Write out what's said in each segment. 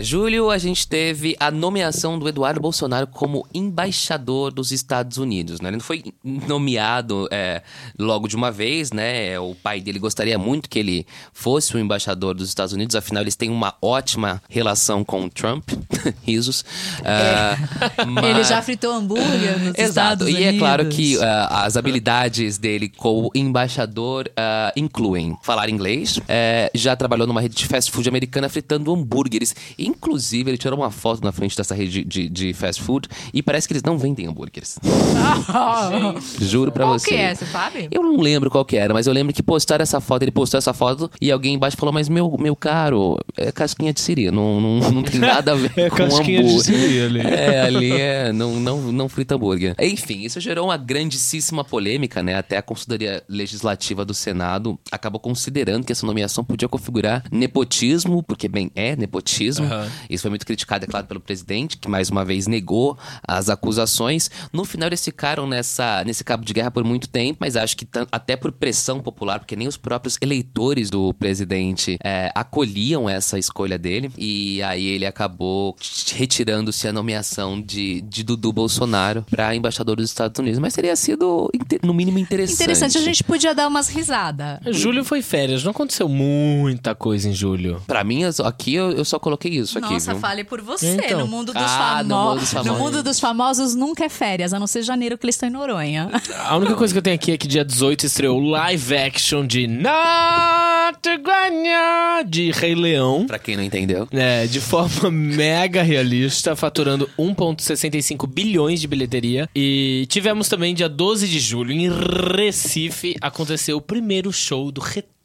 Julho, a gente teve a nomeação do Eduardo Bolsonaro como embaixador dos Estados Unidos. Né? Ele não foi nomeado é, logo de uma vez, né? O pai dele gostaria muito que ele fosse o embaixador dos Estados Unidos, afinal, eles têm uma ótima relação com o Trump. Risos. Uh, mas... Ele já fritou hambúrguer nos Exato. Estados Unidos. E é claro que uh, as habilidades dele como embaixador uh, incluem falar inglês, eh, já trabalhou numa rede de fast food americana fritando hambúrgueres. E Inclusive, ele tirou uma foto na frente dessa rede de, de fast food e parece que eles não vendem hambúrgueres. Juro pra qual você. Qual que é, você sabe? Eu não lembro qual que era, mas eu lembro que postaram essa foto, ele postou essa foto e alguém embaixo falou, mas meu, meu caro, é casquinha de siri, não, não, não tem nada a ver é com casquinha hambúrguer. De siri ali. É, ali é, não, não, não frita hambúrguer. Enfim, isso gerou uma grandíssima polêmica, né? Até a consultoria legislativa do Senado acabou considerando que essa nomeação podia configurar nepotismo, porque bem, é nepotismo. Uhum. Isso foi muito criticado, é claro, pelo presidente, que mais uma vez negou as acusações. No final, eles ficaram nessa, nesse cabo de guerra por muito tempo, mas acho que até por pressão popular, porque nem os próprios eleitores do presidente é, acolhiam essa escolha dele. E aí ele acabou retirando-se a nomeação de, de Dudu Bolsonaro para embaixador dos Estados Unidos. Mas teria sido, no mínimo, interessante. Interessante, a gente podia dar umas risadas. Julho foi férias, não aconteceu muita coisa em julho. Para mim, aqui eu, eu só coloquei isso aqui, Nossa, viu? fale por você. Então. No, mundo dos ah, no, mundo dos no mundo dos famosos nunca é férias, a não ser janeiro que eles estão em Noronha. A única coisa que eu tenho aqui é que dia 18 estreou live action de Not Guanya de Rei Leão. Pra quem não entendeu. É, de forma mega realista, faturando 1,65 bilhões de bilheteria. E tivemos também dia 12 de julho, em Recife, aconteceu o primeiro show do retorno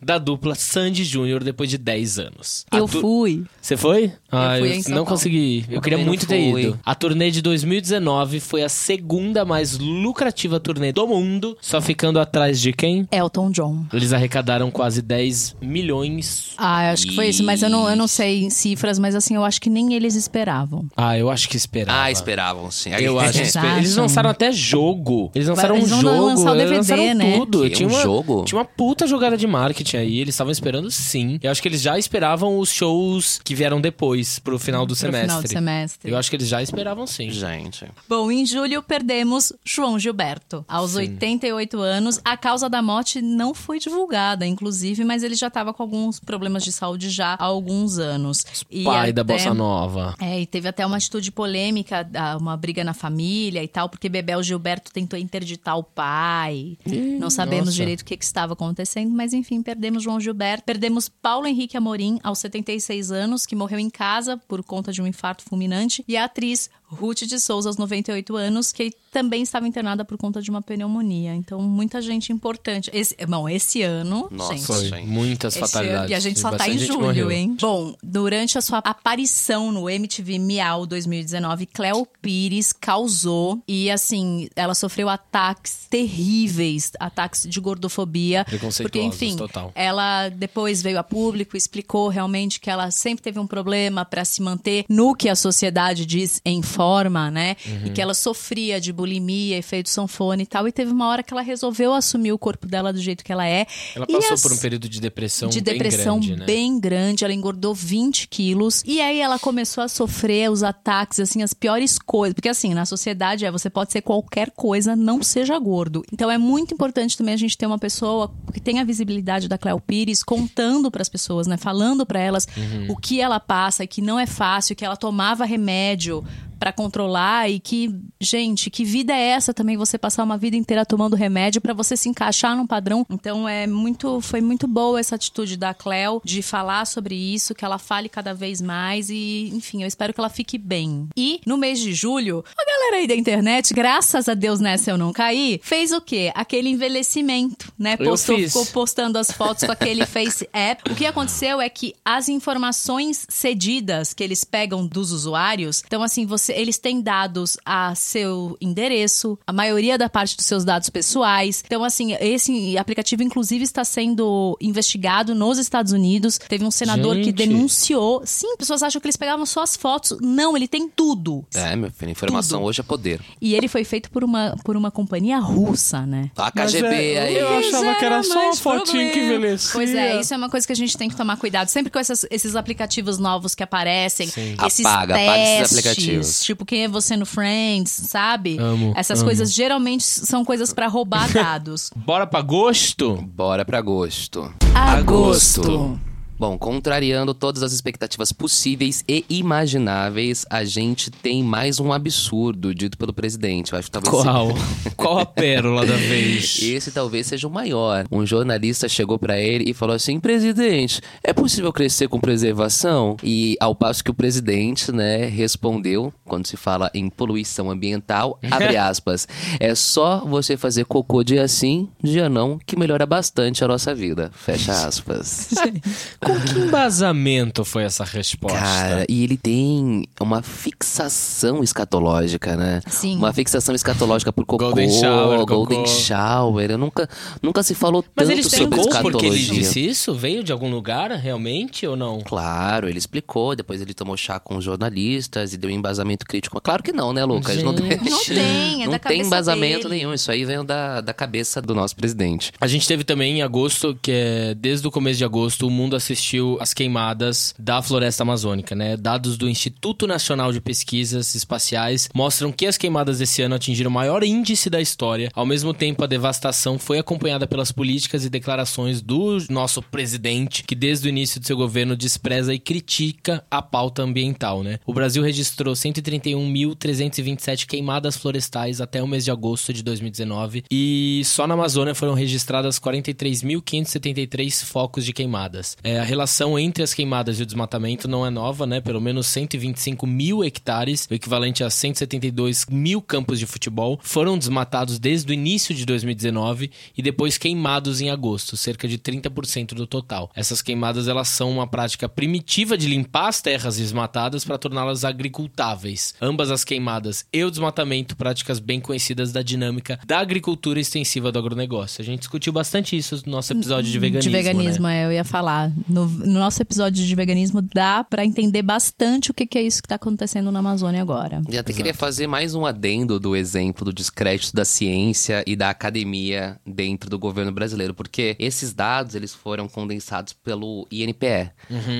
da dupla Sandy Júnior depois de 10 anos. Eu tu... fui. Você foi? Ah, eu, eu não consegui. Eu, eu queria muito ter ido. A turnê de 2019 foi a segunda mais lucrativa turnê do mundo, só ficando atrás de quem? Elton John. Eles arrecadaram quase 10 milhões. Ah, acho que foi isso, mas eu não, eu não sei em cifras, mas assim, eu acho que nem eles esperavam. Ah, eu acho que esperavam. Ah, esperavam, sim. Eu acho que esperavam. Eles lançaram até jogo. Eles lançaram eles um jogo. Lançar o DVD, eles lançaram né? tudo. tinha um uma, jogo? Tinha uma puta jogada de marketing aí. Eles estavam esperando sim. Eu acho que eles já esperavam os shows que vieram depois, pro final do semestre. Final do semestre. Eu acho que eles já esperavam sim. Gente. Bom, em julho perdemos João Gilberto. Aos sim. 88 anos, a causa da morte não foi divulgada, inclusive, mas ele já estava com alguns problemas de saúde já há alguns anos. E pai até, da Bossa Nova. É, e teve até uma atitude polêmica, uma briga na família e tal, porque Bebel Gilberto tentou interditar o pai. Ih, não sabemos nossa. direito o que, que estava acontecendo, mas enfim, perdemos João Gilberto. Perdemos Paulo Henrique Amorim, aos 76 anos, que morreu em casa por conta de um infarto fulminante. E a atriz Ruth de Souza, aos 98 anos, que também estava internada por conta de uma pneumonia. Então, muita gente importante. Esse, bom, esse ano, Nossa, gente. Foi muitas fatalidades. Ano, e a gente só tá em julho, morreu. hein? Bom, durante a sua aparição no MTV Miau 2019, Cleo Pires causou e assim, ela sofreu ataques terríveis, ataques de gordofobia, porque enfim, total. ela depois veio a público, explicou realmente que ela sempre teve um problema para se manter no que a sociedade diz em forma, né? Uhum. E que ela sofria de bulimia, efeito sanfona e tal. E teve uma hora que ela resolveu assumir o corpo dela do jeito que ela é. Ela passou as... por um período de depressão de bem depressão grande, né? bem grande. Ela engordou 20 quilos. E aí ela começou a sofrer os ataques, assim, as piores coisas. Porque assim, na sociedade é você pode ser qualquer coisa, não seja gordo. Então é muito importante também a gente ter uma pessoa que tenha a visibilidade da Cléo Pires contando para as pessoas, né? Falando para elas uhum. o que ela passa e que não é fácil, que ela tomava remédio para controlar e que, gente, que vida é essa também você passar uma vida inteira tomando remédio para você se encaixar num padrão. Então é muito, foi muito boa essa atitude da Cleo de falar sobre isso, que ela fale cada vez mais e, enfim, eu espero que ela fique bem. E no mês de julho, a galera aí da internet, graças a Deus nessa eu não caí, fez o quê? Aquele envelhecimento, né? Postou, ficou postando as fotos com aquele Face App. O que aconteceu é que as informações cedidas que eles pegam dos usuários, então assim, você eles têm dados a seu endereço, a maioria da parte dos seus dados pessoais. Então, assim, esse aplicativo, inclusive, está sendo investigado nos Estados Unidos. Teve um senador que Gente. denunciou. Sim, pessoas acham que eles pegavam só as fotos. Não, ele tem tudo. É, meu filho, informação Tudo. hoje é poder. E ele foi feito por uma, por uma companhia russa, né? A Mas KGB é, aí. Eu achava que era só uma mais fotinho que envelhecia. Pois é, isso é uma coisa que a gente tem que tomar cuidado. Sempre com essas- esses aplicativos novos que aparecem, Sim. esses Apaga, apaga esses testes, aplicativos. tipo quem é você no Friends, sabe? Amo, Essas amo. coisas geralmente são coisas pra roubar dados. Bora pra gosto? Bora pra agosto. Agosto. Bom, contrariando todas as expectativas possíveis e imagináveis, a gente tem mais um absurdo dito pelo presidente. Eu acho que talvez Qual? Qual a pérola da vez? Esse talvez seja o maior. Um jornalista chegou pra ele e falou assim: "Presidente, é possível crescer com preservação?" E ao passo que o presidente, né, respondeu, quando se fala em poluição ambiental, abre aspas, é só você fazer cocô dia sim, dia não, que melhora bastante a nossa vida. Fecha aspas. Com que embasamento foi essa resposta? Cara, e ele tem uma fixação escatológica, né? Sim. Uma fixação escatológica por cocô, Golden shower, Golden cocô. shower. Eu nunca, nunca se falou Mas tanto ele sobre explicou porque ele escatologia. disse isso? Veio de algum lugar, realmente, ou não? Claro, ele explicou, depois ele tomou chá com os jornalistas e deu um embasamento crítico. Claro que não, né, Lucas? Não tem, Gente. Não tem, é não da tem embasamento dele. nenhum. Isso aí vem da, da cabeça do nosso presidente. A gente teve também em agosto, que é desde o começo de agosto, o mundo assistiu às queimadas da floresta amazônica, né? Dados do Instituto Nacional de Pesquisas Espaciais mostram que as queimadas desse ano atingiram o maior índice da história. Ao mesmo tempo, a devastação foi acompanhada pelas políticas e declarações do nosso presidente, que desde o início de seu governo despreza e critica a pauta ambiental, né? O Brasil registrou 131.327 queimadas florestais até o mês de agosto de 2019 e só na Amazônia foram registradas 43.573 focos de queimadas. É, relação entre as queimadas e o desmatamento não é nova, né? Pelo menos 125 mil hectares, o equivalente a 172 mil campos de futebol, foram desmatados desde o início de 2019 e depois queimados em agosto, cerca de 30% do total. Essas queimadas elas são uma prática primitiva de limpar as terras desmatadas para torná-las agricultáveis. Ambas as queimadas e o desmatamento, práticas bem conhecidas da dinâmica da agricultura extensiva do agronegócio. A gente discutiu bastante isso no nosso episódio de veganismo. De veganismo, né? é, eu ia falar. No, no nosso episódio de veganismo, dá pra entender bastante o que, que é isso que tá acontecendo na Amazônia agora. E até queria fazer mais um adendo do exemplo do descrédito da ciência e da academia dentro do governo brasileiro, porque esses dados eles foram condensados pelo INPE,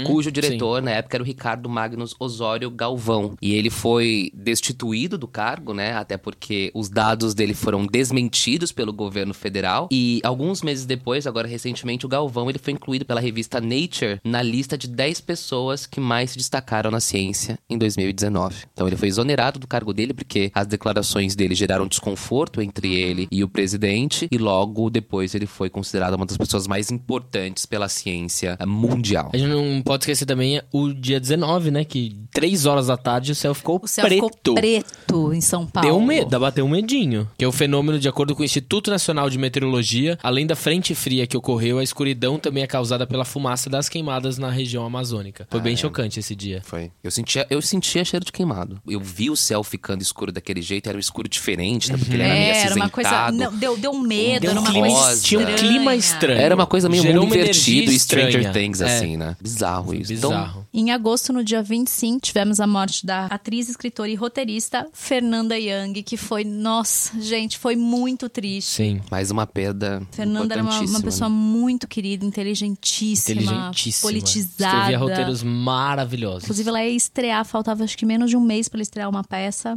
cujo diretor na época era o Ricardo Magnus Osório Galvão, e ele foi destituído do cargo, né, até porque os dados dele foram desmentidos pelo governo federal, e alguns meses depois, agora recentemente, o Galvão ele foi incluído pela revista Nature na lista de 10 pessoas que mais se destacaram na ciência em 2019. Então ele foi exonerado do cargo dele porque as declarações dele geraram desconforto entre ele e o presidente e logo depois ele foi considerado uma das pessoas mais importantes pela ciência mundial. A gente não pode esquecer também o dia 19, né? Que três horas da tarde o céu ficou O céu preto. ficou preto em São Paulo. Deu um medo, bateu um medinho. Que é o fenômeno, de acordo com o Instituto Nacional de Meteorologia, além da frente fria que ocorreu, a escuridão também é causada pela fumaça das queimadas na região amazônica. Foi bem chocante esse dia. Foi. Eu sentia, eu sentia cheiro de queimado. Eu vi o céu ficando escuro daquele jeito, era um escuro diferente, né? Porque ele era meio É, era uma coisa. acinzentado. Não, deu, deu um medo, Deu era um uma clima- coisa. Tinha um clima estranho. Era uma coisa meio Gerou mundo invertido e Stranger. Things, É. assim, né? Bizarro isso. Então, Bizarro. Em agosto, no dia 25, tivemos a morte da atriz, escritora e roteirista Fernanda Young, que foi, nossa, gente, foi muito triste. Sim. mais uma perda Fernanda era uma, uma importantíssima, pessoa né? muito querida, inteligentíssima, Inteligentíssima. politizada. Escrevia roteiros maravilhosos. Inclusive, ela ia estrear, faltava acho que menos de um mês pra ela estrear uma peça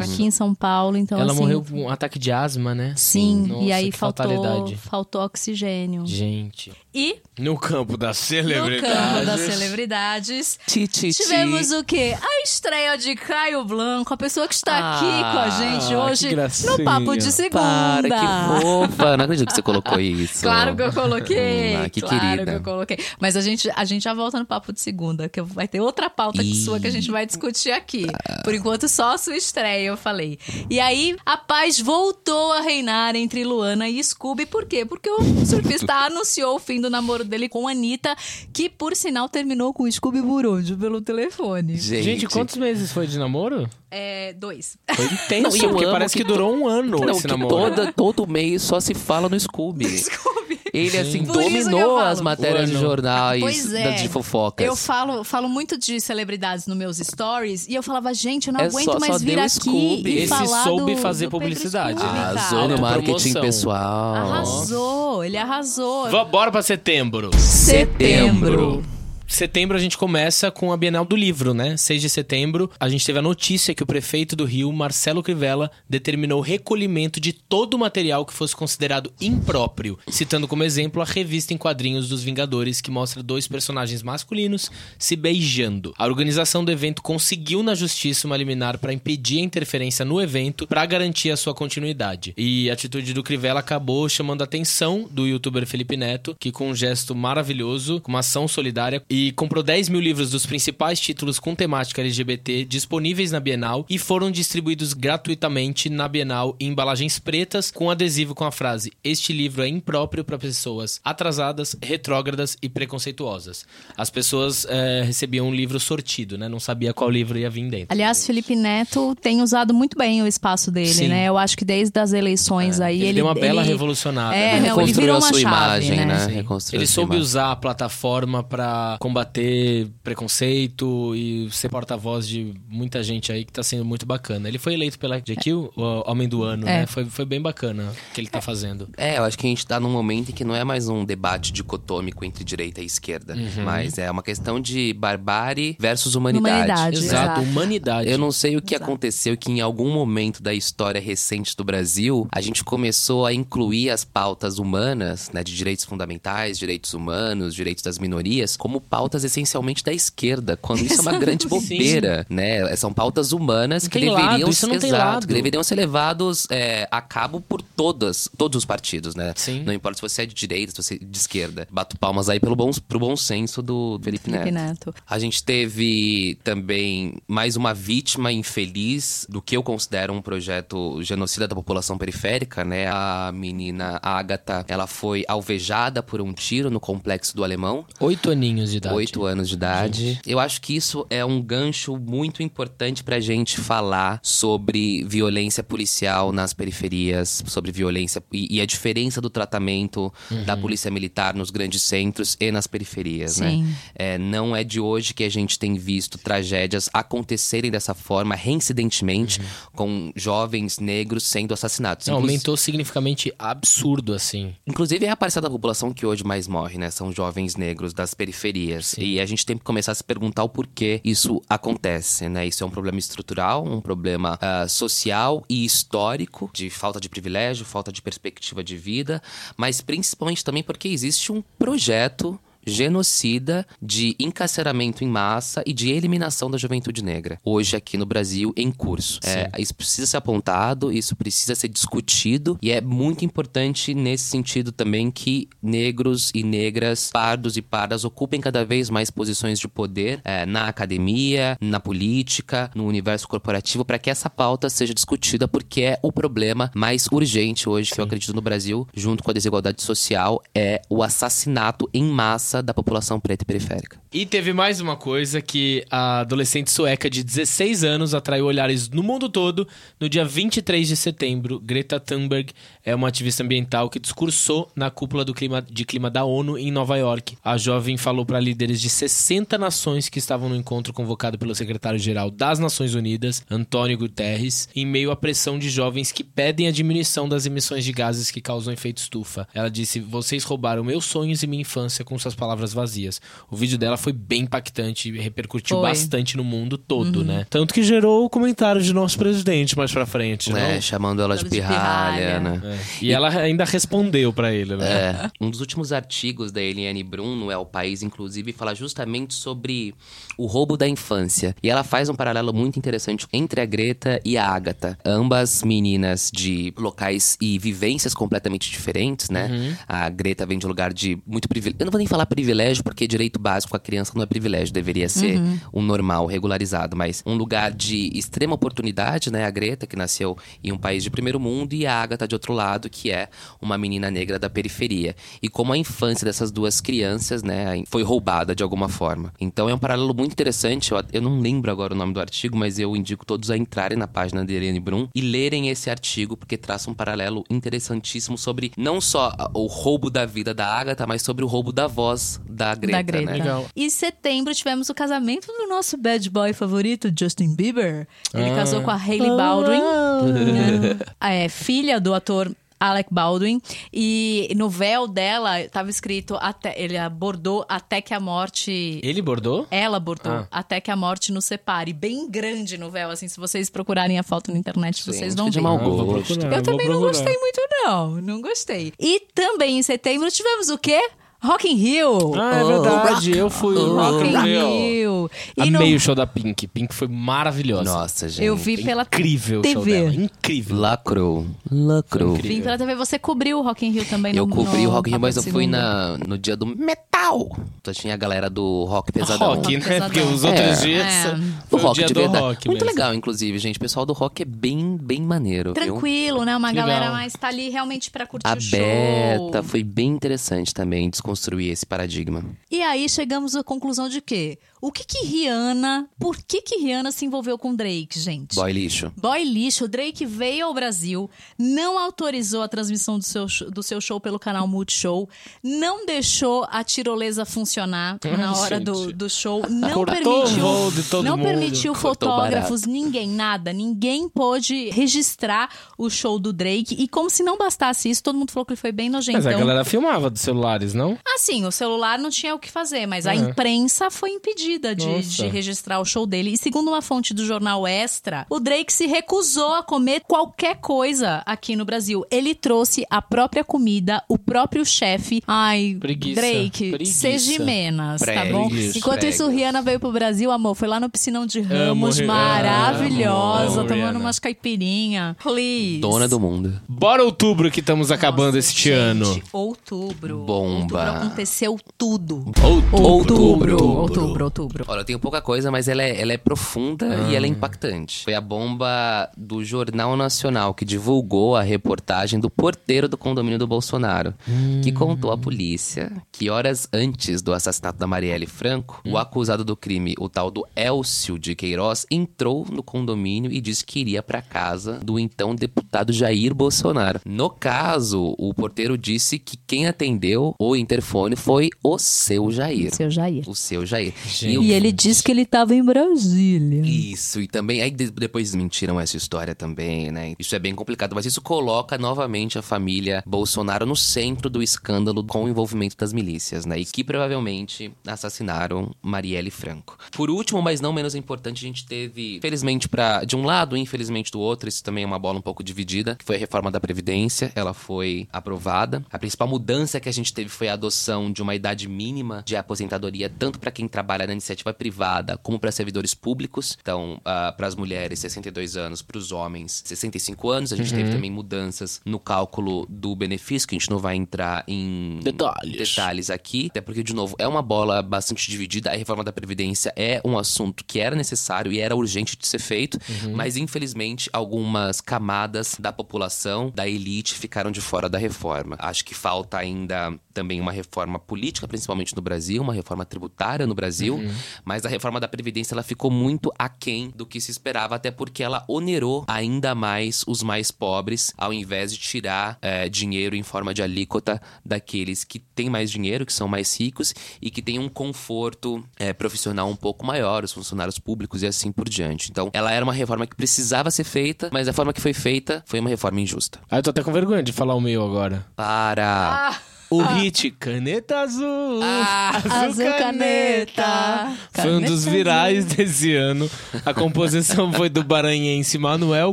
aqui em São Paulo. Então, Ela assim, morreu com um ataque de asma, né? Sim, Nossa, e aí que faltou, fatalidade. faltou oxigênio. Gente. E No campo das no celebridades. campo das celebridades, Ti, ti, ti. tivemos o quê? A estreia de Caio Blanco, a pessoa que está aqui Ah, com a gente hoje no Papo de Segunda. Para, que fofa. Não acredito que você colocou isso. Claro que eu coloquei. Ah, que claro querida. que eu coloquei. Mas Mas a gente, a gente já volta no papo de segunda, que vai ter outra pauta que sua que a gente vai discutir aqui. Por enquanto, só a sua estreia, eu falei. E aí, a paz voltou a reinar entre Luana e Scooby. Por quê? Porque o surfista anunciou o fim do namoro dele com a Anitta, que, por sinal, terminou com o Scooby Burundi pelo telefone. Gente, Gente, quantos meses foi de namoro? É, dois. Foi intenso, Não, porque parece que, que durou um ano Não, esse que namoro. toda, todo mês só se fala no Scooby. Scooby. Ele, assim, Por dominou as matérias de jornais Pois é. das de fofocas. Eu falo, falo muito de celebridades nos meus stories e eu falava, gente, eu não É aguento só- mais só vir aqui Scooby. e Esse falar soube do, fazer do publicidade, Scooby, né? cara. Arrasou no marketing promoção. pessoal. Arrasou, ele arrasou. Bora pra setembro. Setembro. Setembro a gente começa com a Bienal do Livro, né? 6 de setembro, a gente teve a notícia que o prefeito do Rio, Marcelo Crivella, determinou o recolhimento de todo o material que fosse considerado impróprio, citando como exemplo a revista em quadrinhos dos Vingadores, que mostra dois personagens masculinos se beijando. A organização do evento conseguiu na justiça uma liminar para impedir a interferência no evento para garantir a sua continuidade. E a atitude do Crivella acabou chamando a atenção do youtuber Felipe Neto, que com um gesto maravilhoso, com uma ação solidária, comprou 10 mil livros dos principais títulos com temática LGBT disponíveis na Bienal e foram distribuídos gratuitamente na Bienal em embalagens pretas com adesivo com a frase: Este livro é impróprio para pessoas atrasadas, retrógradas e preconceituosas. As pessoas eh, recebiam um livro sortido, né? Não sabia qual livro ia vir dentro. Aliás, Felipe Neto tem usado muito bem o espaço dele, Sim. né? Eu acho que desde as eleições aí Ele, ele deu uma bela ele- revolucionada. É, né? não, ele Reconstruiu virou a uma sua chave, imagem, né? né? Ele soube imagem. usar a plataforma pra combater preconceito e ser porta-voz de muita gente aí que tá sendo muito bacana. Ele foi eleito pela GQ, o Homem do Ano, É. né? Foi, foi bem bacana o que ele tá fazendo. É, eu acho que a gente tá num momento em que não é mais um debate dicotômico entre direita e esquerda, Uhum. mas é uma questão de barbárie versus humanidade. Humanidade. Exato, exato. humanidade. Eu não sei o que Exato. aconteceu que em algum momento da história recente do Brasil, a gente começou a incluir as pautas humanas, né, de direitos fundamentais, direitos humanos, direitos das minorias, como pautas essencialmente da esquerda, quando isso é uma grande bobeira, né? São pautas humanas Não que deveriam lado, tem exato, que deveriam ser levados é, a cabo por todas, todos os partidos, né? Sim. Não importa se você é de direita, se você é de esquerda. Bato palmas aí pelo bom, pro bom senso do Felipe, Felipe Neto. Neto. A gente teve também mais uma vítima infeliz do que eu considero um projeto genocida da população periférica, né? A menina Agatha, ela foi alvejada por um tiro no complexo do Alemão. Oito aninhos de idade. Oito anos de idade. Eu acho que isso é um gancho muito importante pra gente falar sobre violência policial nas periferias, sobre violência e, e a diferença do tratamento da polícia militar nos grandes centros e nas periferias, né? Sim. É, não é de hoje que a gente tem visto tragédias acontecerem dessa forma, reincidentemente, com jovens negros sendo assassinados. Não, Inclu- aumentou significativamente absurdo, assim. Inclusive, é a parcela da população que hoje mais morre, né? São jovens negros das periferias. E a gente tem que começar a se perguntar o porquê isso acontece, né? Isso é um problema estrutural, um problema ah, social e histórico, de falta de privilégio, falta de perspectiva de vida, mas principalmente também porque existe um projeto genocida de encarceramento em massa e de eliminação da juventude negra. Hoje aqui no Brasil em curso. É, isso precisa ser apontado, isso precisa ser discutido e é muito importante nesse sentido também que negros e negras, pardos e pardas ocupem cada vez mais posições de poder é, na academia, na política, no universo corporativo para que essa pauta seja discutida porque é o problema mais urgente hoje que eu acredito no Brasil, junto com a desigualdade social, é o assassinato em massa da população preta e periférica. E teve mais uma coisa que a adolescente sueca de 16 anos atraiu olhares no mundo todo no dia 23 de setembro. Greta Thunberg é uma ativista ambiental que discursou na cúpula do clima, de clima da ONU em Nova York. A jovem falou para líderes de 60 nações que estavam no encontro convocado pelo secretário-geral das Nações Unidas, Antônio Guterres, em meio à pressão de jovens que pedem a diminuição das emissões de gases que causam efeito estufa. Ela disse: "Vocês roubaram meus sonhos e minha infância com suas palavras vazias". O vídeo dela foi bem impactante e repercutiu Foi. bastante no mundo todo, né? Tanto que gerou o comentário de nosso presidente mais pra frente, né? não? Chamando ela de Ela de pirralha, pirralha. né? É. E ela ainda respondeu pra ele, né? É. Um dos últimos artigos da Eliane Brum no É o País, inclusive, fala justamente sobre o roubo da infância. E ela faz um paralelo muito interessante entre a Greta e a Agatha. Ambas meninas de locais e vivências completamente diferentes, né? A Greta vem de um lugar de muito privilégio. Eu não vou nem falar privilégio, porque direito básico a criança não é privilégio, deveria ser Uhum. um normal, regularizado, mas um lugar de extrema oportunidade, né? A Greta, que nasceu em um país de primeiro mundo, e a Agatha de outro lado, que é uma menina negra da periferia. E como a infância dessas duas crianças, né, foi roubada de alguma forma. Então é um paralelo muito interessante. Eu, eu não lembro agora o nome do artigo, mas eu indico todos a entrarem na página da Irene Brum e lerem esse artigo, porque traça um paralelo interessantíssimo sobre não só o roubo da vida da Agatha, mas sobre o roubo da voz da Greta. da Greta. Né? Legal. E em setembro tivemos o casamento do nosso bad boy favorito, Justin Bieber. Ele Ah. casou com a Hailey Baldwin, né? é, filha do ator Alec Baldwin. E no véu dela estava escrito, até, ele abordou até que a morte... Ele bordou? Ela bordou Ah. até que a morte nos separe. Bem grande no véu, assim. Se vocês procurarem a foto na internet, vocês Gente, vão de ver. mau Ah, gosto. Eu vou também não gostei muito, não. Não gostei. E também em setembro tivemos o quê? Rock in Rio. Ah, é verdade. Eu fui Rock Rock in Rio. E Amei no- o show da Pink. Pink foi maravilhosa. Nossa, gente. Eu vi pela Incrível o show TV. dela. Incrível. Lacrou. Lacrou. Incrível. Vim pela TV, você cobriu o Rock in Rio também Eu no cobri no o Rock in Rio, mas eu fui na, no dia do metal. Então tinha a galera do rock pesadão. Rock, né? Pesadão. Porque os outros É. dias É. O o rock dia de do verdade. rock Muito mesmo. legal, inclusive, gente. O pessoal do rock é bem, bem maneiro. viu? Tranquilo, né? Uma Legal. galera mais tá ali realmente pra curtir o Aberta. show. Foi bem interessante também desconstruir esse paradigma. E aí chegamos à conclusão de que o que que Rihanna, por que que Rihanna se envolveu com Drake, gente? Boy lixo. Boy lixo, o Drake veio ao Brasil, não autorizou a transmissão do seu, do seu show pelo canal Multishow, não deixou a tirolesa funcionar na hora do, do show, não Cortou o permitiu, voo de todo não mundo. permitiu Cortou fotógrafos, ninguém, nada, ninguém pôde registrar o show do Drake e como se não bastasse isso, todo mundo falou que ele foi bem nojento. Mas a galera filmava dos celulares, não? Assim, o celular não tinha o que fazer, mas a É. imprensa foi impedida de, Nossa. de registrar o show dele. E segundo uma fonte do jornal Extra, o Drake se recusou a comer qualquer coisa aqui no Brasil. Ele trouxe a própria comida, o próprio chefe. Ai, Preguiça, Drake, seja menos, tá bom? Preguiça, Enquanto isso, preguiça. Rihanna veio pro Brasil, amor, foi lá no piscinão de Ramos, Rihanna, maravilhosa, amo, amo tomando Rihanna. umas caipirinha. Please. Dona do mundo. Bora outubro que estamos acabando este Gente, ano. Outubro. Bomba. Outubro aconteceu tudo. Outubro. Outubro, outubro. Olha, eu tenho pouca coisa, mas ela é, ela é profunda e ela é impactante. Foi a bomba do Jornal Nacional que divulgou a reportagem do porteiro do condomínio do Bolsonaro, que contou à polícia que horas antes do assassinato da Marielle Franco, o acusado do crime, o tal do Elcio de Queiroz, entrou no condomínio e disse que iria para casa do então deputado Jair Bolsonaro. No caso, o porteiro disse que quem atendeu o interfone foi o seu Jair. Seu Jair. O seu Jair. Gente. o- E ele disse que ele tava em Brasília. Isso, e também, aí de- depois desmentiram essa história também, né? Isso é bem complicado, mas isso coloca novamente a família Bolsonaro no centro do escândalo com o envolvimento das milícias, né? E que provavelmente assassinaram Marielle Franco. Por último, mas não menos importante, a gente teve, felizmente para de um lado, infelizmente do outro, isso também é uma bola um pouco dividida, que foi a reforma da Previdência, ela foi aprovada. A principal mudança que a gente teve foi a adoção de uma idade mínima de aposentadoria, tanto para quem trabalha na iniciativa privada como para servidores públicos. Então, para as mulheres, 62 anos, para os homens, 65 anos. A gente teve também mudanças no cálculo do benefício, que a gente não vai entrar em Detalhes. detalhes aqui, até porque, de novo, é uma bola bastante dividida. A reforma da Previdência é um assunto que era necessário e era urgente de ser feito, mas infelizmente algumas camadas da população, da elite, ficaram de fora da reforma. Acho que falta ainda também uma reforma política, principalmente no Brasil, uma reforma tributária no Brasil, mas a reforma da Previdência ela ficou muito aquém do que se esperava, até porque ela onerou ainda mais os mais pobres, ao invés de tirar eh, dinheiro em forma de alíquota daqueles que têm mais dinheiro, que são mais ricos e que têm um conforto eh, profissional um pouco maior, os funcionários públicos e assim por diante. Então, ela era uma reforma que precisava ser feita, mas a forma que foi feita foi uma reforma injusta. Ah, eu tô até com vergonha de falar o meu agora. Para! O hit Caneta Azul. Azul caneta. Foi um dos Caneta virais desse ano. A composição foi do baranhense Manuel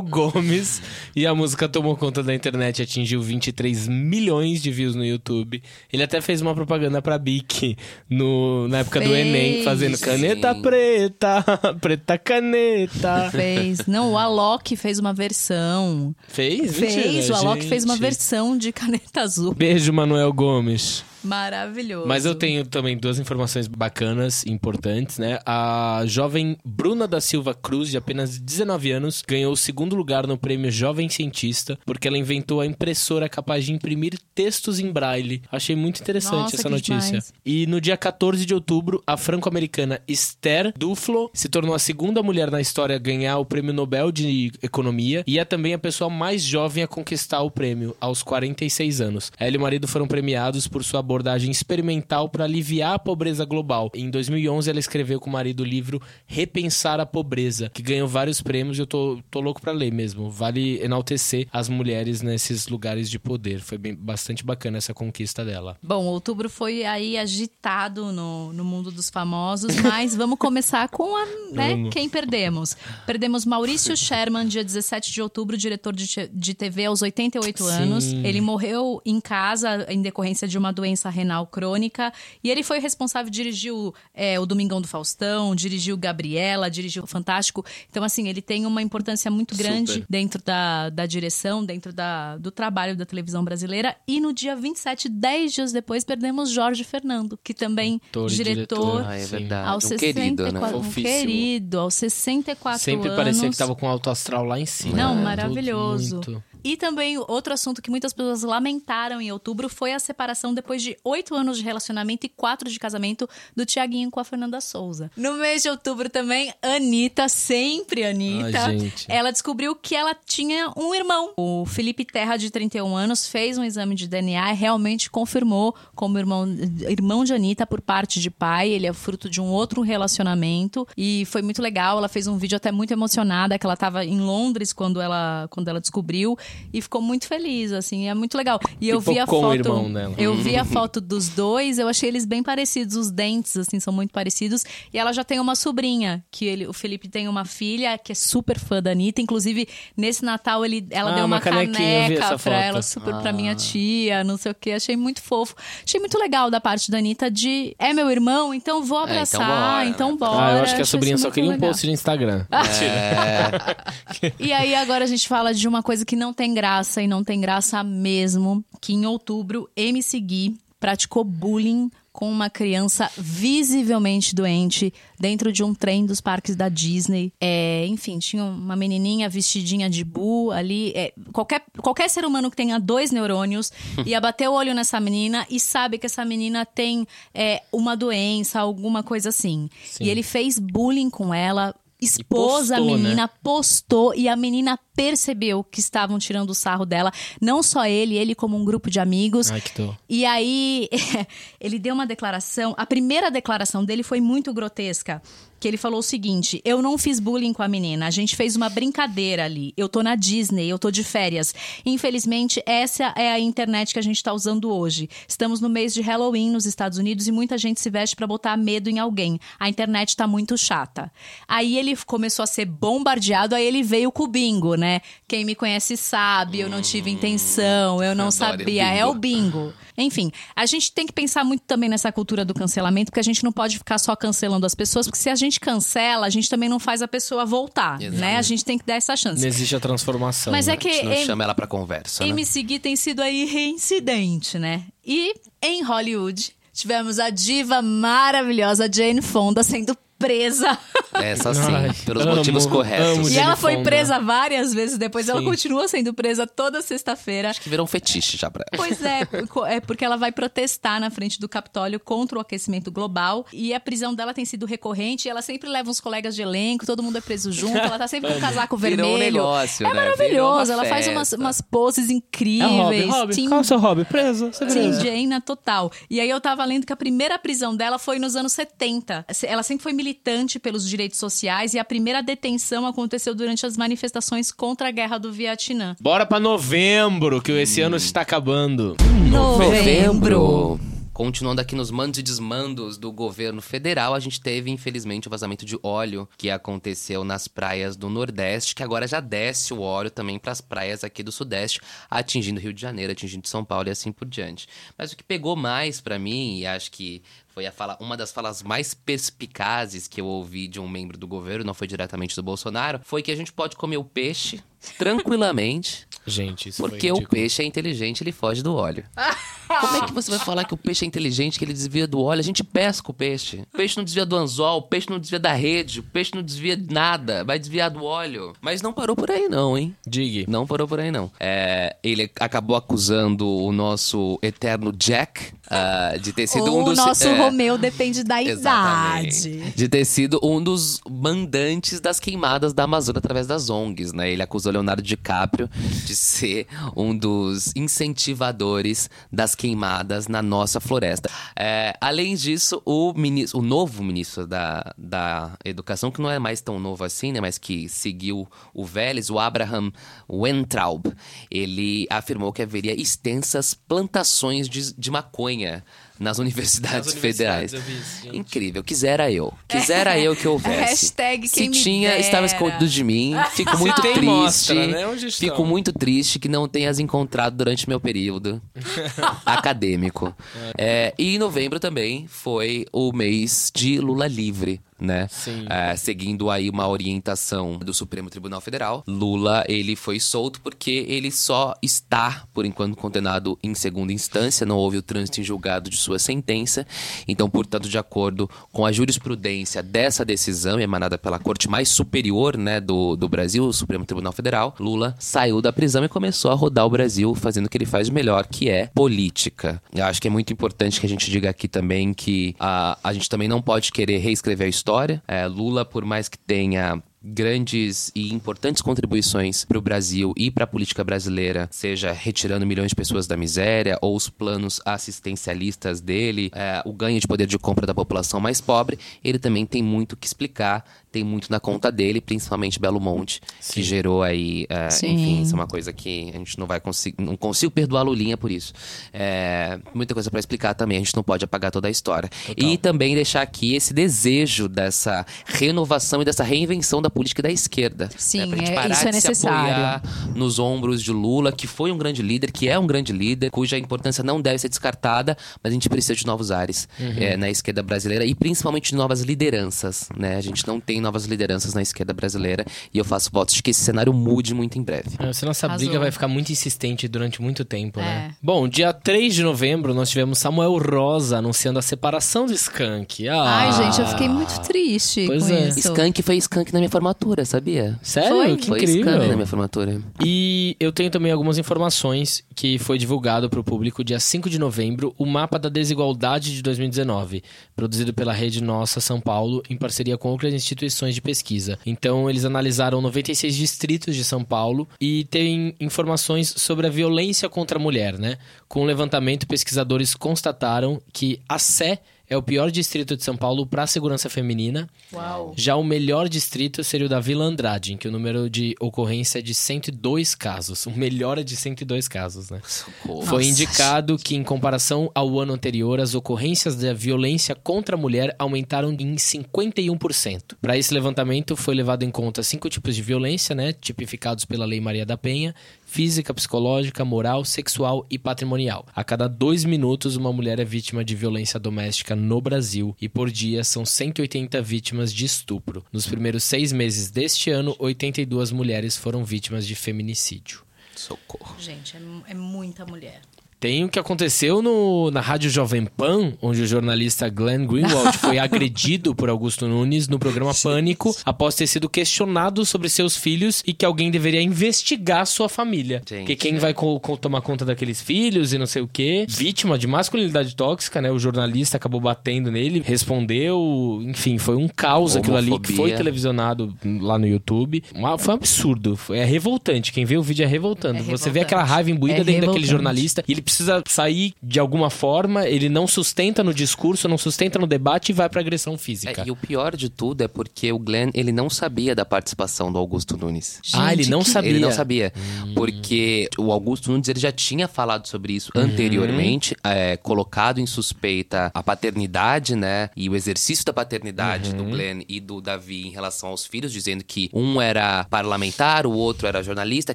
Gomes e a música tomou conta da internet, atingiu 23 milhões de views no YouTube. Ele até fez uma propaganda pra Bic no, na época do Fez. Enem, fazendo caneta Sim. preta, preta caneta. Fez. Não, o Alok fez uma versão. Fez? Fez, Mentira, o Alok fez uma gente. versão de caneta azul. Beijo, Manuel Gomes. Gomes. Maravilhoso. Mas eu tenho também duas informações bacanas, importantes, né? A jovem Bruna da Silva Cruz, de apenas 19 anos, ganhou o segundo lugar no prêmio Jovem Cientista, porque ela inventou a impressora capaz de imprimir textos em braille. Achei muito interessante Nossa, essa notícia. demais. E no dia 14 de outubro, a franco-americana Esther Duflo se tornou a segunda mulher na história a ganhar o prêmio Nobel de Economia e é também a pessoa mais jovem a conquistar o prêmio, aos 46 anos. Ela e o marido foram premiados por sua abordagem experimental para aliviar a pobreza global. Em 2011, ela escreveu com o marido o livro Repensar a Pobreza, que ganhou vários prêmios e eu tô, tô louco para ler mesmo. Vale enaltecer as mulheres nesses lugares de poder. Foi bem, bastante bacana essa conquista dela. Bom, outubro foi aí agitado no, no mundo dos famosos, mas vamos começar com a, né, quem perdemos. Perdemos Maurício Sherman, dia 17 de outubro, diretor de, de TV aos 88 Sim. anos. Ele morreu em casa em decorrência de uma doença renal crônica e ele foi responsável, dirigiu é, o Domingão do Faustão, dirigiu Gabriela, dirigiu o Fantástico. Então, assim, ele tem uma importância muito grande Super. dentro da, da direção, dentro da, do trabalho da televisão brasileira. E no dia 27, 10 dias depois, perdemos Jorge Fernando, que também diretor. diretor. Ah, é verdade. Aos um 64, querido, né? um querido, aos 64 Sempre anos. parecia que tava com alto astral lá em cima. Não, né? maravilhoso. Muito. E também outro assunto que muitas pessoas lamentaram em outubro foi a separação depois de oito anos de relacionamento e quatro de casamento do Tiaguinho com a Fernanda Souza. No mês de outubro também, Anitta, sempre Anitta, Ai, ela descobriu que ela tinha um irmão. O Felipe Terra, de 31 anos, fez um exame de DNA e realmente confirmou como irmão, irmão de Anitta por parte de pai. Ele é fruto de um outro relacionamento e foi muito legal. Ela fez um vídeo até muito emocionada, que ela estava em Londres quando ela, quando ela descobriu e ficou muito feliz, assim, é muito legal. E eu vi a o foto, irmão dela. eu vi a foto dos dois, eu achei eles bem parecidos, os dentes assim são muito parecidos e ela já tem uma sobrinha, que ele, o Felipe tem uma filha que é super fã da Anitta, inclusive nesse Natal ele, ela Ah, deu uma, uma caneca pra foto. ela, super pra Ah. minha tia, não sei o que, achei muito fofo. Achei muito legal da parte da Anitta de, é meu irmão, então vou É, então abraçar, bora, então bora. Ah, eu acho que a sobrinha só queria um legal. post no Instagram. E aí agora a gente fala de uma coisa que não tem graça e não tem graça mesmo, que em outubro MC Gui praticou bullying com uma criança visivelmente doente dentro de um trem dos parques da Disney. É, enfim, tinha uma menininha vestidinha de bu ali. É, qualquer, qualquer ser humano que tenha dois neurônios ia bater o olho nessa menina e sabe que essa menina tem é, uma doença, alguma coisa assim. Sim. E ele fez bullying com ela, expôs a postou, né? menina, postou e a menina percebeu que estavam tirando o sarro dela. Não só ele, ele como um grupo de amigos. Ai, que dor. E aí, ele deu uma declaração. A primeira declaração dele foi muito grotesca. Que ele falou o seguinte: Eu não fiz bullying com a menina, a gente fez uma brincadeira ali. Eu tô na Disney, eu tô de férias. Infelizmente, essa é a internet que a gente tá usando hoje. Estamos no mês de Halloween nos Estados Unidos e muita gente se veste pra botar medo em alguém. A internet tá muito chata. Aí ele começou a ser bombardeado, aí ele veio com o bingo, né? Quem me conhece sabe, eu não tive intenção, eu não Adoro sabia. É o bingo. Enfim, a gente tem que pensar muito também nessa cultura do cancelamento, porque a gente não pode ficar só cancelando as pessoas, porque se a gente cancela, a gente também não faz a pessoa voltar, Exato. né? A gente tem que dar essa Não chance. existe a transformação. Mas né? é que A gente não em- chama ela pra conversa, né? MC Gui tem sido aí reincidente, né? E em Hollywood, tivemos a diva maravilhosa Jane Fonda sendo presa. Essa sim, Ai, pelos amo, motivos amo corretos. e Jane ela foi Fonda. presa várias vezes depois, ela Sim. continua sendo presa toda sexta-feira. Acho que virou um fetiche já pra ela. Pois é, é porque ela vai protestar na frente do Capitólio contra o aquecimento global e a prisão dela tem sido recorrente. E ela sempre leva uns colegas de elenco, todo mundo é preso junto. Ela tá sempre com o casaco Virou um vermelho. negócio, é né? Maravilhoso. Ela faz umas, umas poses É hobby, incríveis. hobby. Tim- Qual é o seu hobby? Preso? Você é Tim preso. Jaina total. E aí eu tava lendo que a primeira prisão dela foi nos anos 70. Ela sempre foi militante pelos direitos sociais e a primeira detenção aconteceu durante as manifestações contra a guerra do Vietnã. Bora pra novembro, que esse ano está acabando. Novembro. Continuando aqui nos mandos e desmandos do governo federal, a gente teve, infelizmente, o vazamento de óleo que aconteceu nas praias do Nordeste, que agora já desce o óleo também para as praias aqui do Sudeste, atingindo Rio de Janeiro, atingindo São Paulo e assim por diante. Mas o que pegou mais para mim, e acho que foi a fala, uma das falas mais perspicazes que eu ouvi de um membro do governo, não foi diretamente do Bolsonaro, foi que a gente pode comer o peixe tranquilamente. Gente, isso foi Porque o peixe é inteligente, ele foge do óleo. Como é que você vai falar que o peixe é inteligente, que ele desvia do óleo? A gente pesca o peixe. O peixe não desvia do anzol, o peixe não desvia da rede, o peixe não desvia de nada, vai desviar do óleo. Mas não parou por aí não, hein? Diga. Não parou por aí, não. É, ele acabou acusando o nosso eterno Jack ah, de ter sido Ou um dos... o nosso é, Romeu depende da idade. De ter sido um dos mandantes das queimadas da Amazônia através das ONGs, né? Ele acusou Leonardo DiCaprio de ser um dos incentivadores das queimadas na nossa floresta. É, além disso, o, ministro, o novo ministro da, da Educação, que não é mais tão novo assim, né? Mas que seguiu o Vélez, o Abraham Weintraub, ele afirmou que haveria extensas plantações de, de maconha nas universidades, Nas federais. universidades, eu vi isso, gente. Incrível, quisera eu. Quisera eu que houvesse. Hashtag Se tinha, dera. estava escondido de mim. Fico muito tem, triste. mostra, né? Estão? Fico muito triste que não tenhas encontrado durante meu período acadêmico. É, e em novembro também foi o mês de Lula livre. Né? Sim. É, seguindo aí uma orientação do Supremo Tribunal Federal, Lula ele foi solto porque ele só está, por enquanto, condenado em segunda instância, não houve o trânsito em julgado de sua sentença. Então, portanto, de acordo com a jurisprudência dessa decisão, emanada pela corte mais superior né, do, do Brasil, o Supremo Tribunal Federal, Lula saiu da prisão e começou a rodar o Brasil fazendo o que ele faz melhor, que é política. Eu acho que é muito importante que a gente diga aqui também que a, a gente também não pode querer reescrever a história. É, Lula, por mais que tenha grandes e importantes contribuições para o Brasil e para a política brasileira, seja retirando milhões de pessoas da miséria ou os planos assistencialistas dele, é, o ganho de poder de compra da população mais pobre, ele também tem muito que explicar, tem muito na conta dele, principalmente Belo Monte, que gerou aí, é, Sim. enfim, isso é uma coisa que a gente não vai conseguir, não consigo perdoar a Lulinha por isso. É, muita coisa para explicar também, a gente não pode apagar toda a história. E também deixar aqui esse desejo dessa renovação e dessa reinvenção da política da esquerda. Sim, né? Pra gente é- parar isso é de se necessário. apoiar nos ombros de Lula, que foi um grande líder, que é um grande líder, cuja importância não deve ser descartada, mas a gente precisa de novos ares Uhum. é, na esquerda brasileira e principalmente de novas lideranças, né? A gente não tem novas lideranças na esquerda brasileira e eu faço votos de que esse cenário mude muito em breve. É, Senão essa Arrasou. briga vai ficar muito insistente durante muito tempo, né? É. Bom, dia 3 de novembro nós tivemos Samuel Rosa anunciando a separação do Skank. Ah, Ai, gente, eu fiquei muito triste Pois com é. isso. Skunk foi Skunk na minha formatura, sabia? Sério? Foi? Que foi incrível. Na minha formatura. E eu tenho também algumas informações que foi divulgado para o público dia 5 de novembro, o mapa da desigualdade de 2019, produzido pela Rede Nossa São Paulo em parceria com outras instituições de pesquisa. Então, eles analisaram 96 distritos de São Paulo e tem informações sobre a violência contra a mulher, né? Com o levantamento, pesquisadores constataram que a Sé é o pior distrito de São Paulo para a segurança feminina. Uau. Já o melhor distrito seria o da Vila Andrade, em que o número de ocorrência é de 102 casos. O melhor é de 102 casos, né? Socorro. Foi Nossa. indicado que, em comparação ao ano anterior, as ocorrências da violência contra a mulher aumentaram em 51%. Para esse levantamento, foi levado em conta cinco tipos de violência, né? Tipificados pela Lei Maria da Penha: física, psicológica, moral, sexual e patrimonial. A cada dois minutos, uma mulher é vítima de violência doméstica no Brasil e por dia são 180 vítimas de estupro. Nos primeiros seis meses deste ano, 82 mulheres foram vítimas de feminicídio. Socorro. Gente, é, é muita mulher. Tem o que aconteceu no, na Rádio Jovem Pan, onde o jornalista Glenn Greenwald foi agredido por Augusto Nunes no programa Pânico após ter sido questionado sobre seus filhos e que alguém deveria investigar sua família. Gente. Que quem vai co- co- tomar conta daqueles filhos e não sei o quê. Vítima de masculinidade tóxica, né? O jornalista acabou batendo nele, respondeu. Enfim, foi um caos aquilo ali que foi televisionado lá no YouTube. Uma- foi um absurdo. Foi, é revoltante. Quem vê o vídeo é revoltante. É Você vê revoltante. aquela raiva imbuída É dentro daquele revoltante. jornalista e ele precisa sair de alguma forma, ele não sustenta no discurso, não sustenta no debate e vai pra agressão física. É, e o pior de tudo é porque o Glenn, ele não sabia da participação do Augusto Nunes. ah, ele Gente, não que- sabia. Ele não sabia. Porque o Augusto Nunes ele já tinha falado sobre isso Uhum. anteriormente, é, colocado em suspeita a paternidade, né? E o exercício da paternidade Uhum. do Glenn e do Davi em relação aos filhos, dizendo que um era parlamentar, o outro era jornalista,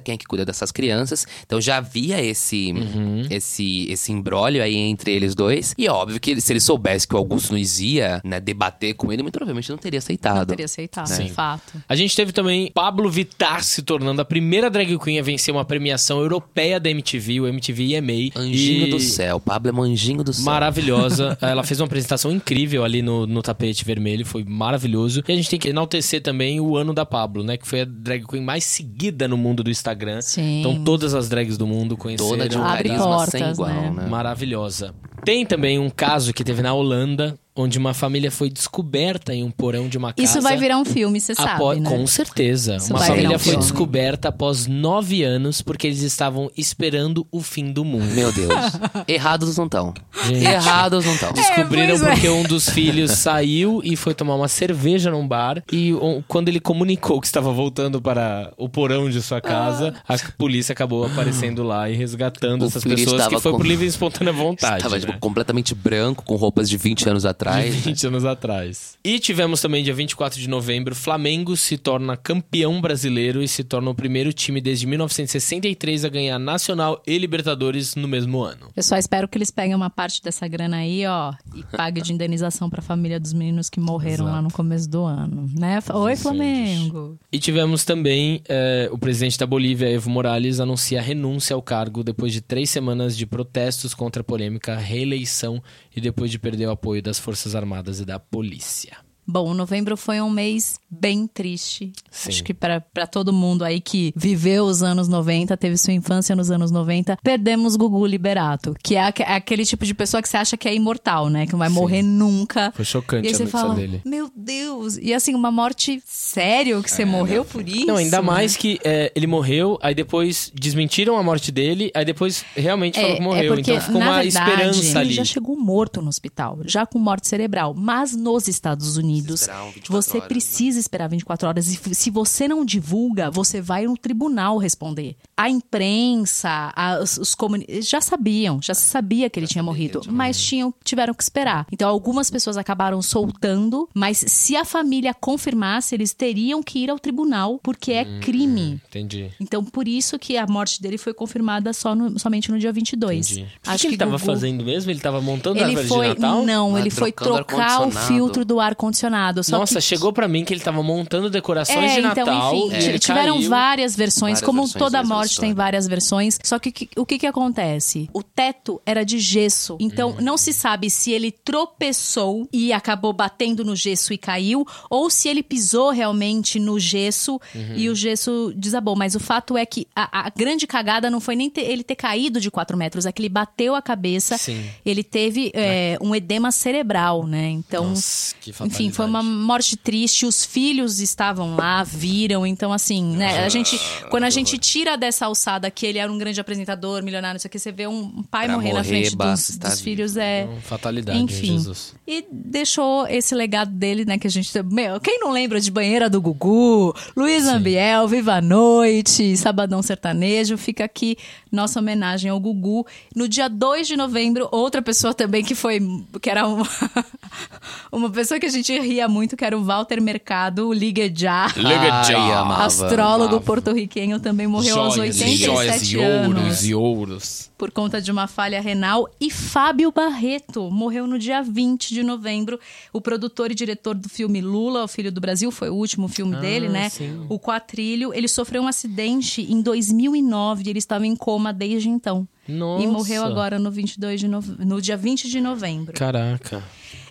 quem é que cuida dessas crianças. Então já havia esse, Uhum. esse esse, esse imbróglio aí entre eles dois. E é óbvio que ele- se ele soubesse que o Augusto Nunes ia né, debater com ele, muito provavelmente não teria aceitado. Não teria aceitado, de fato. A gente teve também Pablo Vittar se tornando a primeira drag queen a vencer uma premiação europeia da MTV, o MTV EMA. Anjinho E do céu. Pablo é um anjinho do céu. Maravilhosa. Ela fez uma apresentação incrível ali no, no tapete vermelho, foi maravilhoso. E a gente tem que enaltecer também o ano da Pablo, né? Que foi a drag queen mais seguida no mundo do Instagram. Sim. Então todas as drags do mundo conheceram. Toda de um Abre carisma igual, né? né? Maravilhosa. Tem também um caso que teve na Holanda, onde uma família foi descoberta em um porão de uma casa. Isso vai virar um filme, você sabe, né? Com certeza. Isso uma família um foi filme. descoberta após nove anos porque eles estavam esperando o fim do mundo. Meu Deus. Errados não estão. Errados não estão. Descobriram pois é. porque um dos filhos saiu e foi tomar uma cerveja num bar. E um- quando ele comunicou que estava voltando para o porão de sua casa, a polícia acabou aparecendo lá e resgatando O essas pessoas que estava foi com- por livre e espontânea vontade. Tava, né? tipo, completamente branco, com roupas de 20 anos atrás. De 20 anos atrás. E tivemos também, dia 24 de novembro, Flamengo se torna campeão brasileiro e se torna o primeiro time desde 1963 a ganhar Nacional e Libertadores no mesmo ano. Eu só espero que eles peguem uma parte dessa grana aí, ó, e paguem de indenização pra família dos meninos que morreram lá no começo do ano, né? Oi, Flamengo. E tivemos também eh, o presidente da Bolívia, Evo Morales, anuncia a renúncia ao cargo depois de três semanas de protestos contra a polêmica reeleição e depois de perder o apoio das Forças Armadas e da polícia. Bom, novembro foi um mês bem triste. Sim. Acho que pra pra todo mundo aí que viveu os anos 90, teve sua infância nos anos 90, perdemos Gugu Liberato, que é é aquele tipo de pessoa que você acha que é imortal, né? Que não vai morrer nunca. Foi chocante E aí a você notícia fala, dele. meu Deus. E assim, uma morte sério que você morreu por isso? É, Não, ainda né? mais que eh, ele morreu, aí depois desmentiram a morte dele, aí depois realmente falaram que morreu. porque, então ficou uma verdade, esperança ele ali. já chegou morto no hospital, já com morte cerebral. Mas nos Estados Unidos, 24 você horas, precisa esperar 24 horas. E se você não divulga, você vai no tribunal responder. A imprensa, a- os, os comuni- eles já sabiam, já se sabia que ele tinha morrido, mas tinham, tiveram que esperar. Então, algumas pessoas acabaram soltando, mas se a família confirmasse, eles teriam que ir ao tribunal, porque é crime. Entendi. Então, por isso que a morte dele foi confirmada só no- somente no dia 22. Entendi. O que, que ele tava Gugu- fazendo mesmo? Ele tava montando a Ele árvore foi, de Natal? não, Ah, ele foi trocar o ar-condicionado. filtro do ar condicionado. Só Nossa, que chegou pra mim que ele tava montando decorações é, de então, Natal. enfim, e ele tiveram caiu. várias versões, Várias como versões toda morte tem várias versões. Só que, o que que acontece? O teto era de gesso, então não se sabe se ele tropeçou e acabou batendo no gesso e caiu, ou se ele pisou realmente no gesso e o gesso desabou. Mas o fato é que a, a grande cagada não foi nem ter- ele ter caído de 4 metros, é que ele bateu a cabeça, Sim. ele teve é, um edema cerebral, né? Então, Nossa, que enfim, foi uma morte triste. Os filhos estavam lá, viram. Então, assim, né? A gente, quando a gente tira dessa alçada que ele era um grande apresentador, milionário, não sei o que, você vê um pai Pra morrer na frente dos, dos filhos é. Então, Fatalidade, Enfim. Jesus. E deixou esse legado dele, né? Que a gente. Meu, quem não lembra de Banheira do Gugu, Luiz Ambiel, Viva a Noite, Sabadão Sertanejo, fica aqui nossa homenagem ao Gugu. No dia 2 de novembro, outra pessoa também que foi. que era uma, uma pessoa que a gente ria muito, que era o Walter Mercado, o Ligue Já. Liga já. Ai, amava, Astrólogo porto-riquenho também morreu aos Joias, 87 joias e anos ouros e ouros. por conta de uma falha renal. E Fábio Barreto morreu no dia 20 de novembro. O produtor e diretor do filme Lula, o Filho do Brasil, foi o último filme dele, né? Ah, sim. O Quatrilho. Ele sofreu um acidente em 2009 e ele estava em coma desde então. Nossa. E morreu agora no, 22 de nove... no dia 20 de novembro. Caraca.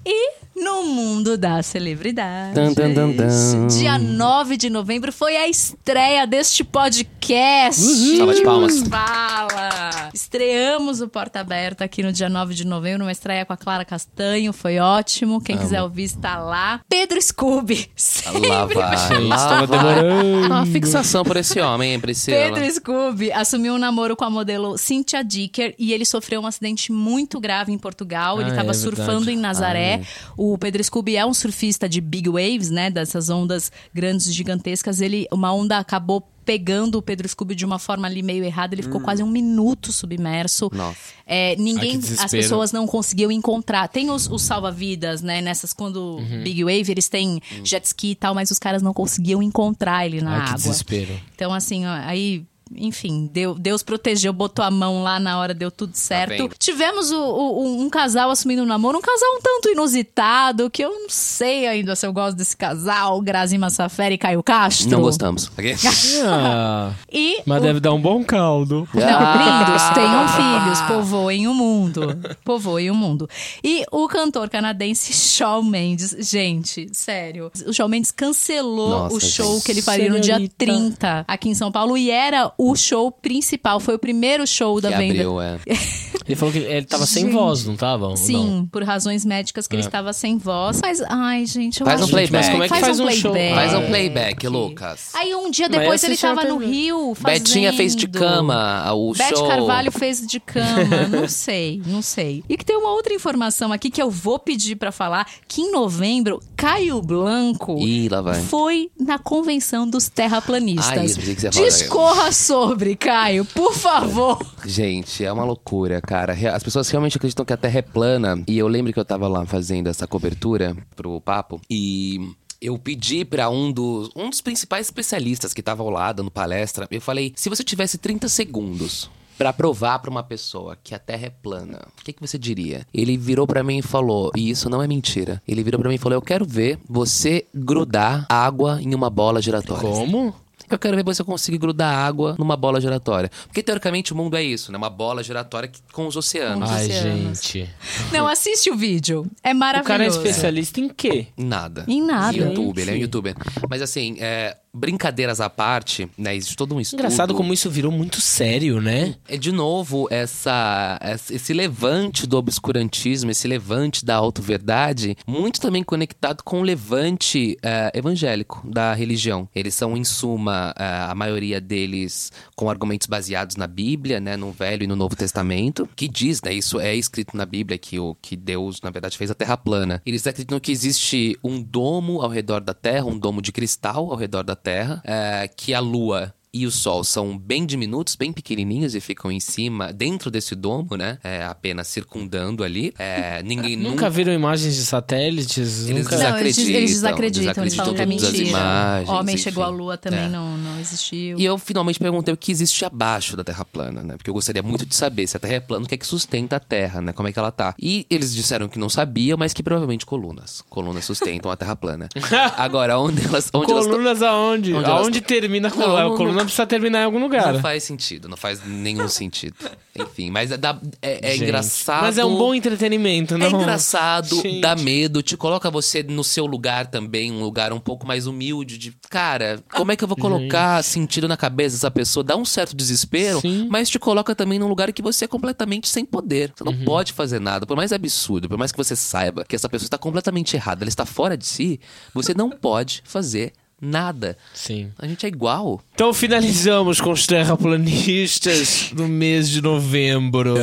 E no mundo das celebridades, tan, tan. dia 9 de novembro foi a estreia deste podcast. Salva de palmas. Fala! Estreamos o Porta Aberta aqui no dia 9 de novembro, uma estreia com a Clara Castanho, foi ótimo. Quem quiser ouvir está lá. Pedro Scooby. Lá vai, Gente, lá vai. Uma fixação por esse homem, hein, Priscila? Pedro Scooby assumiu um namoro com a modelo Cynthia Dicker e ele sofreu um acidente muito grave em Portugal. ele Ah, estava é surfando verdade. em Nazaré. O Pedro Scooby é um surfista de big waves, né? Dessas ondas grandes, gigantescas. Ele, uma onda acabou pegando o Pedro Scooby de uma forma ali meio errada. Ele ficou quase um minuto submerso. Nossa. É, ninguém, Ai, as pessoas não conseguiam encontrar. Tem os, os salva-vidas, né? Nessas, quando Uhum. Big Wave, eles têm jet ski e tal, mas os caras não conseguiam encontrar ele na Ai, que água. desespero. Então, assim, ó, aí enfim, deu, Deus protegeu, botou a mão lá na hora, deu tudo certo. vendo? Tivemos o- o- um casal assumindo o namoro, um casal um tanto inusitado, que eu não sei ainda se eu gosto desse casal, Grazi Massafera e Caio Castro. Não gostamos. Ok? Ah, E mas o- deve dar um bom caldo. Não, Ah! lindos, tenham filhos, povoem o mundo. Povoem o mundo. E o cantor canadense Shawn Mendes, gente, sério. O Shawn Mendes cancelou Nossa, o show gente. que ele faria no dia Senhorita. 30 aqui em São Paulo e era o show principal, foi o primeiro show da Que venda. abriu, é. Ele falou que ele tava sem voz, não tava? Sim, não? por razões médicas que ele É. estava sem voz. Mas, ai, gente, eu Faz um playback. Mas como é que faz um show? playback. Faz um playback, Lucas. Aí um dia depois ele tava no. Rio fazendo... Betinha fez de cama o Beth show. Carvalho fez de cama, não sei, não sei. E que tem uma outra informação aqui que eu vou pedir pra falar, que em novembro, Caio Blanco Ih, lá vai. foi na convenção dos Ah, terraplanistas. isso, pensei que você ia falar. Discorra sobre, Caio, por favor. Gente, é uma loucura, cara. As pessoas realmente acreditam que a Terra é plana. E eu lembro que eu tava lá fazendo essa cobertura pro papo e eu pedi pra um dos, um dos principais especialistas que estavam lá dando palestra. Eu falei: se você tivesse 30 segundos pra provar pra uma pessoa que a Terra é plana, o que, que você diria? Ele virou pra mim e falou: e isso não é mentira. Ele virou pra mim e falou: eu quero ver você grudar água em uma bola giratória. Como? Eu quero ver você conseguir grudar água numa bola giratória. Porque teoricamente o mundo é isso, né? Uma bola giratória que- com os oceanos. Ai, oceanos. gente. Não, assiste o vídeo. É O maravilhoso. cara é especialista em quê? Nada. Em nada. YouTube, ele é um youtuber. Mas assim, é, brincadeiras à parte, né? Existe todo um estudo. Engraçado como isso virou muito sério, né? É de novo essa, esse levante do obscurantismo, esse levante da auto-verdade, muito também conectado com o levante é, evangélico da religião. Eles são, em suma, é, a maioria deles com argumentos baseados na Bíblia, né, no Velho e no Novo Testamento, que diz, né, isso é escrito na Bíblia que o que Deus, na verdade, fez a Terra plana. Eles acreditam que existe um domo ao redor da Terra, um domo de cristal ao redor da Terra, é, que a Lua e o Sol são bem diminutos, bem pequenininhos e ficam em cima, dentro desse domo, né? É, apenas circundando ali. É, ninguém Nunca viram imagens de satélites? Eles nunca... Não, eles, desacreditam, eles desacreditam, eles falam que é mentira. imagens, Homem enfim. chegou à lua também É. não, não existiu. E eu finalmente perguntei o que existe abaixo da Terra plana, né? Porque eu gostaria muito de saber se a Terra é plana, o que é que sustenta a Terra, né? Como é que ela tá. E eles disseram que não sabiam, mas que provavelmente colunas. Colunas sustentam a Terra plana. Agora, onde elas. Onde elas Colunas aonde? Onde elas aonde termina a Não, coluna? Não- precisa terminar em algum lugar. Não faz sentido, não faz nenhum sentido. Enfim, mas é, dá- é- é Gente, engraçado. Mas é um bom entretenimento, não? É engraçado, Gente. dá medo, te coloca você no seu lugar também, um lugar um pouco mais humilde de, cara, como é que eu vou colocar sentido na cabeça dessa pessoa? Dá um certo desespero, Sim. mas te coloca também num lugar que você é completamente sem poder. Você não Uhum. pode fazer nada, por mais absurdo, por mais que você saiba que essa pessoa está completamente errada, ela está fora de si, você não pode fazer nada. Sim. A gente é igual. Então finalizamos com os terraplanistas no mês de novembro.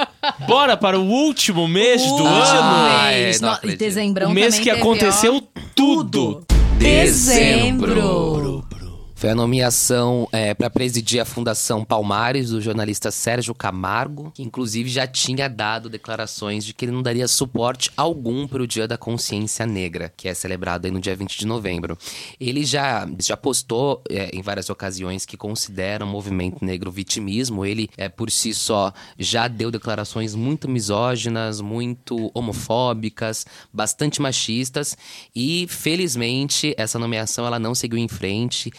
Bora para o último mês do Último ano. Ah, mês. é, não No-. Dezembrão O mês que aconteceu ó, tudo. Dezembro. Foi a nomeação para presidir a Fundação Palmares do jornalista Sérgio Camargo, que inclusive já tinha dado declarações de que ele não daria suporte algum para o Dia da Consciência Negra, que é celebrado no dia 20 de novembro. Ele já, já postou é, em várias ocasiões que considera o movimento negro vitimismo. Ele, é, por si só, já deu declarações muito misóginas, muito homofóbicas, bastante machistas e, felizmente, essa nomeação ela não seguiu em frente.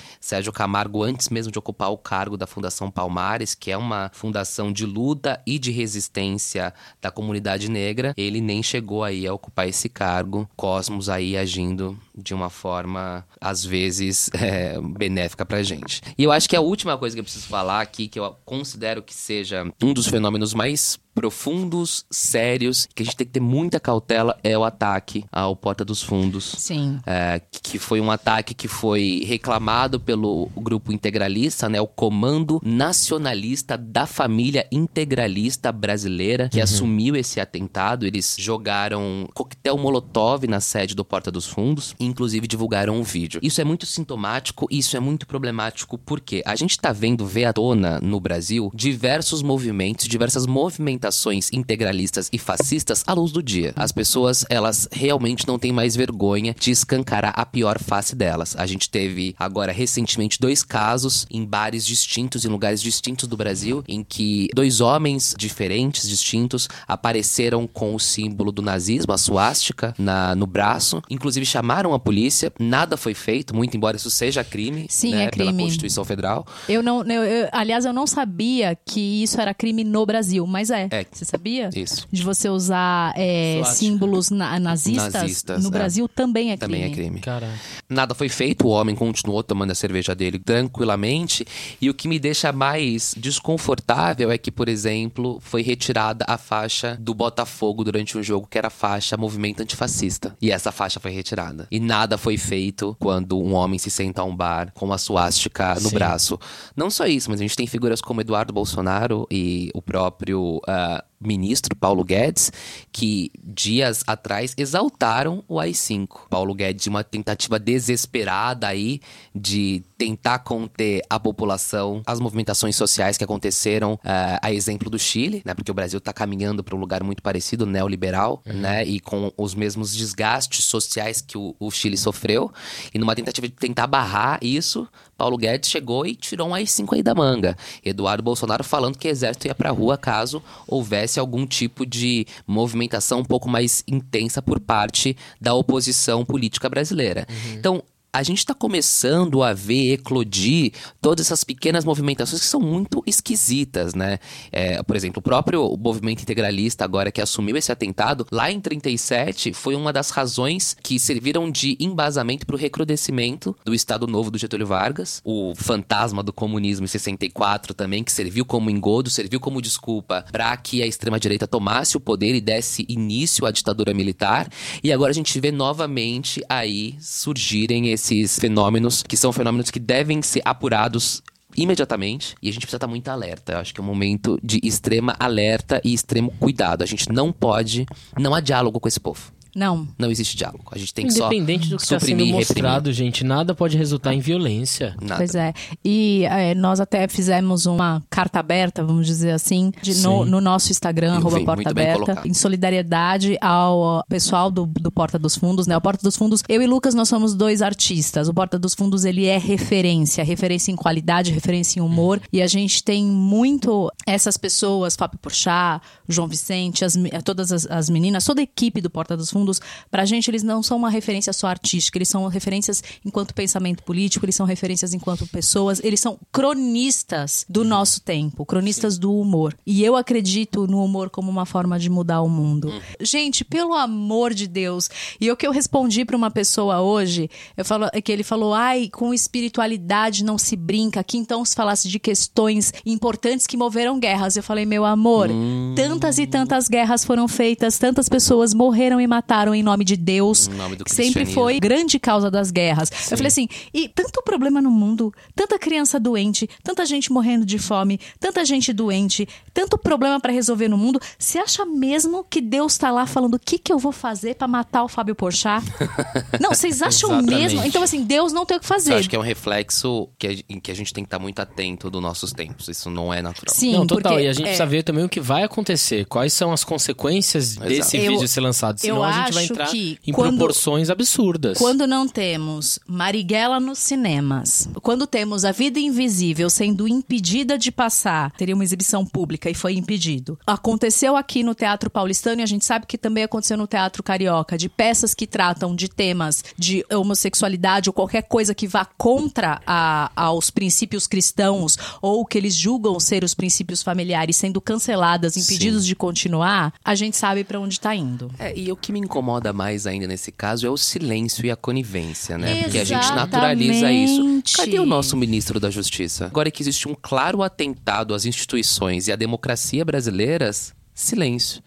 Camargo, antes mesmo de ocupar o cargo da Fundação Palmares, que é uma fundação de luta e de resistência da comunidade negra, ele nem chegou aí a ocupar esse cargo. Cosmos aí agindo de uma forma, às vezes, é, benéfica pra gente. E eu acho que a última coisa que eu preciso falar aqui, que eu considero que seja um dos fenômenos mais profundos, sérios, que a gente tem que ter muita cautela, é o ataque ao Porta dos Fundos. Sim. É, que foi um ataque que foi reclamado pelo grupo integralista, né? O Comando Nacionalista da Família Integralista Brasileira, que assumiu esse atentado. Eles jogaram coquetel molotov na sede do Porta dos Fundos. inclusive divulgaram um vídeo. Isso é muito sintomático e isso é muito problemático porque a gente tá vendo ver à tona no Brasil diversos movimentos, diversas movimentações integralistas e fascistas à luz do dia. As pessoas, elas realmente não têm mais vergonha de escancarar a pior face delas. A gente teve agora recentemente dois casos em bares distintos, em lugares distintos do Brasil, em que dois homens diferentes, distintos, apareceram com o símbolo do nazismo, a suástica, na, no braço. Inclusive chamaram a polícia, nada foi feito, muito embora isso seja crime, Sim, né, é pela crime. Constituição Federal. Eu não, eu- eu- aliás, eu não sabia que isso era crime no Brasil, mas é. É. Você sabia? Isso. De você usar é, símbolos na- nazistas, Nazistas, no é. Brasil também é crime. Também é crime. Caraca. Nada foi feito, o homem continuou tomando a cerveja dele tranquilamente. E o que me deixa mais desconfortável é que, por exemplo, foi retirada a faixa do Botafogo durante um jogo que era a faixa Movimento Antifascista. E essa faixa foi retirada. E nada foi feito quando um homem se senta a um bar com a suástica no Sim. braço. Não só isso, mas a gente tem figuras como Eduardo Bolsonaro e o próprio. Ah, ministro Paulo Guedes, que dias atrás exaltaram o AI-5. Paulo Guedes, uma tentativa desesperada aí de tentar conter a população, as movimentações sociais que aconteceram, eh, a exemplo do Chile, né? Porque o Brasil está caminhando para um lugar muito parecido, neoliberal, né? E com os mesmos desgastes sociais que o, o Chile sofreu. E numa tentativa de tentar barrar isso, Paulo Guedes chegou e tirou um AI-5 aí da manga. Eduardo Bolsonaro falando que o exército ia pra rua caso houvesse algum tipo de movimentação um pouco mais intensa por parte da oposição política brasileira. Então, a gente está começando a ver eclodir todas essas pequenas movimentações que são muito esquisitas, né? É, por exemplo, o próprio movimento integralista agora que assumiu esse atentado, lá em 37, foi uma das razões que serviram de embasamento para o recrudescimento do Estado Novo do Getúlio Vargas, o fantasma do comunismo em 64 também, que serviu como engodo, serviu como desculpa para que a extrema-direita tomasse o poder e desse início à ditadura militar. E agora a gente vê novamente aí surgirem esses fenômenos, que são fenômenos que devem ser apurados imediatamente e a gente precisa estar muito alerta. Eu acho que é um momento de extrema alerta e extremo cuidado. A gente não pode, não há diálogo com esse povo. Não. Não existe diálogo. A gente tem que só Independente do que está sendo e mostrado, gente, nada pode resultar em violência. Nada. Pois é. E é, nós até fizemos uma carta aberta, vamos dizer assim, de- no, no nosso Instagram, arroba Porta Aberta, em solidariedade ao pessoal do, do Porta dos Fundos, né? O Porta dos Fundos, eu e Lucas, nós somos dois artistas. O Porta dos Fundos, ele é referência, referência em qualidade, referência em humor. E a gente tem muito essas pessoas, Fábio Porchat, João Vicente, as me- todas as, as meninas, toda a equipe do Porta dos Fundos, pra gente eles não são uma referência só artística, eles são referências enquanto pensamento político, eles são referências enquanto pessoas, eles são cronistas do nosso tempo, cronistas do humor. E eu acredito no humor como uma forma de mudar o mundo. Gente, pelo amor de Deus. E o que eu respondi pra uma pessoa hoje, eu falo é que ele falou: "Ai, com espiritualidade não se brinca". Aqui então se falasse de questões importantes que moveram guerras. Eu falei: "Meu amor, tantas e tantas guerras foram feitas, tantas pessoas morreram e mataram em nome de Deus, Em nome do que sempre foi grande causa das guerras". Eu falei assim: "E tanto problema no mundo, tanta criança doente, tanta gente morrendo de fome, tanta gente doente, tanto problema pra resolver no mundo. Você acha mesmo que Deus tá lá falando o que que eu vou fazer pra matar o Fábio Porchat? Não, vocês acham mesmo? Então assim, Deus não tem o que Eu fazer. acho que é um reflexo que a, em que a gente tem que estar muito atento dos nossos tempos. Isso não é natural. Sim, não, total. porque, E a gente é, precisa ver também o que vai acontecer. Quais são as consequências desse Eu- vídeo ser lançado. Senão eu a gente vai acho entrar que em quando- proporções absurdas. Quando não temos Marighella nos cinemas, quando temos A Vida Invisível sendo impedida de passar, teria uma exibição pública e foi impedido. Aconteceu aqui no Teatro Paulistano e a gente sabe que também aconteceu no Teatro Carioca, de peças que tratam de temas de homossexualidade ou qualquer coisa que vá contra a- aos princípios cristãos ou que eles julgam ser os princípios familiares sendo canceladas, impedidos de continuar, a gente sabe pra onde tá indo. É, e o que me incomoda mais ainda nesse caso é o silêncio e a conivência, né? Porque a gente naturaliza isso. Exatamente. Cadê o nosso ministro da Justiça? Agora que existe um claro atentado às instituições e à democracia brasileiras, Silêncio.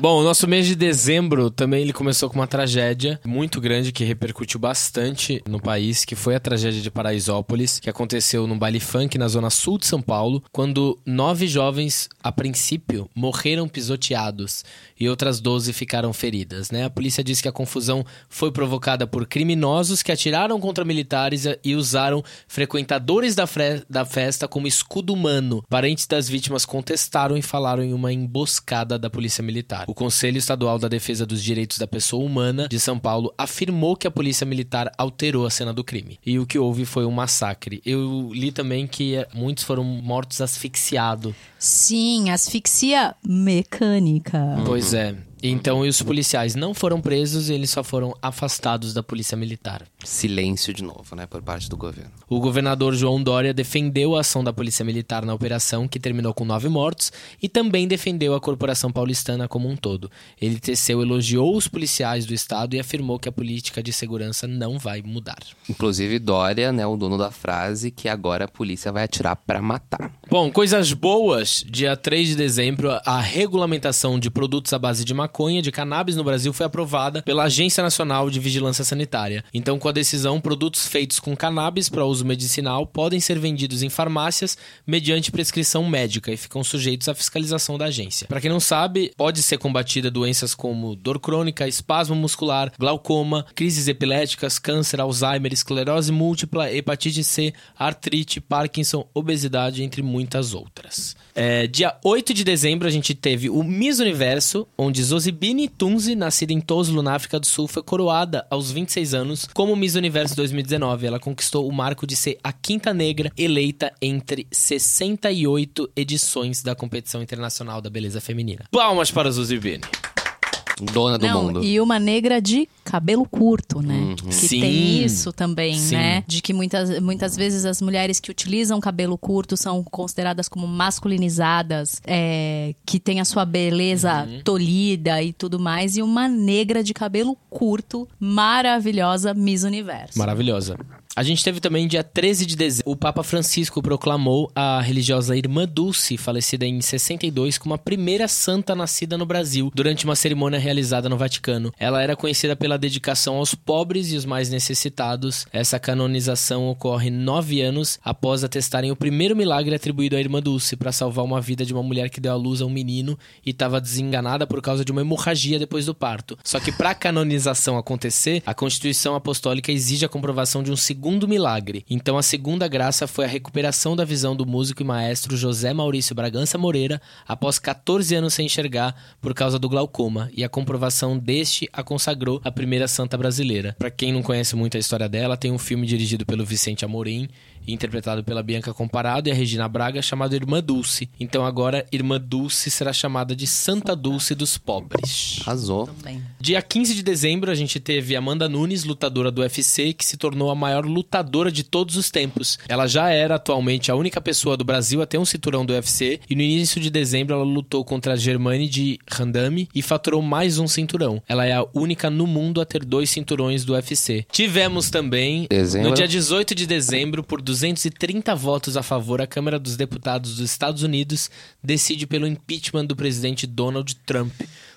Bom, o nosso mês de dezembro também ele começou com uma tragédia muito grande que repercutiu bastante no país, que foi a tragédia de Paraisópolis, que aconteceu num baile funk na zona sul de São Paulo, quando nove jovens, a princípio, morreram pisoteados e outras 12 ficaram feridas, né? A polícia disse que a confusão foi provocada por criminosos que atiraram contra militares e usaram frequentadores da, da festa como escudo humano. Parentes das vítimas contestaram e falaram em uma emboscada da polícia militar. O Conselho Estadual da Defesa dos Direitos da Pessoa Humana de São Paulo afirmou que a polícia militar alterou a cena do crime. E o que houve foi um massacre. Eu li também que eh, muitos foram mortos asfixiados. Sim, asfixia mecânica. Pois é. Então, e os policiais não foram presos, eles só foram afastados da polícia militar. Silêncio de novo, né, por parte do governo. O governador João Dória defendeu a ação da polícia militar na operação, que terminou com nove mortos, e também defendeu a corporação paulistana como um todo. Ele teceu elogiou os policiais do estado e afirmou que a política de segurança não vai mudar. Inclusive, Dória, né, o dono da frase, que agora a polícia vai atirar pra matar. Bom, coisas boas. Dia 3 de dezembro, a regulamentação de produtos à base de maconha de cannabis no Brasil foi aprovada pela Agência Nacional de Vigilância Sanitária. Então, com a decisão, produtos feitos com cannabis para uso medicinal podem ser vendidos em farmácias mediante prescrição médica e ficam sujeitos à fiscalização da agência. Para quem não sabe, pode ser combatida doenças como dor crônica, espasmo muscular, glaucoma, crises epiléticas, câncer, Alzheimer, esclerose múltipla, hepatite C, artrite, Parkinson, obesidade, entre muitas outras. É, dia 8 de dezembro a gente teve o Miss Universo, onde Zozibini Tunzi, nascida em Tozlo, na África do Sul, foi coroada aos 26 anos como Miss Universo 2019. Ela conquistou o marco de ser a quinta negra eleita entre 68 edições da competição internacional da beleza feminina. Palmas para Zozibini. Dona do Não, mundo. e uma negra de cabelo curto, né? Que Sim. tem isso também, Sim. né? De que muitas, muitas vezes as mulheres que utilizam cabelo curto são consideradas como masculinizadas, é, que tem a sua beleza Uhum. tolhida e tudo mais. E uma negra de cabelo curto, maravilhosa, Miss Universo. Maravilhosa. A gente teve também dia 13 de dezembro, o Papa Francisco proclamou a religiosa Irmã Dulce, falecida em 62, como a primeira santa nascida no Brasil, durante uma cerimônia realizada no Vaticano. Ela era conhecida pela dedicação aos pobres e os mais necessitados. Essa canonização ocorre nove anos após atestarem o primeiro milagre atribuído à Irmã Dulce para salvar uma vida de uma mulher que deu à luz a um menino e estava desenganada por causa de uma hemorragia depois do parto. Só que para a canonização acontecer, a Constituição Apostólica exige a comprovação de um segundo milagre. Então a segunda graça foi a recuperação da visão do músico e maestro José Maurício Bragança Moreira após 14 anos sem enxergar por causa do glaucoma, e a comprovação deste a consagrou a primeira santa brasileira. Para quem não conhece muito a história dela, tem um filme dirigido pelo Vicente Amorim interpretado pela Bianca Comparado e a Regina Braga chamado Irmã Dulce. Então agora Irmã Dulce será chamada de Santa Dulce dos Pobres. Arrasou. Também. Dia 15 de dezembro, a gente teve Amanda Nunes, lutadora do UFC, que se tornou a maior lutadora de todos os tempos. Ela já era atualmente a única pessoa do Brasil a ter um cinturão do UFC, e no início de dezembro ela lutou contra a Germane de Randami e faturou mais um cinturão. Ela é a única no mundo a ter dois cinturões do UFC. Tivemos também, Dezembro. no dia 18 de dezembro, por 230 votos a favor, a Câmara dos Deputados dos Estados Unidos decide pelo impeachment do presidente Donald Trump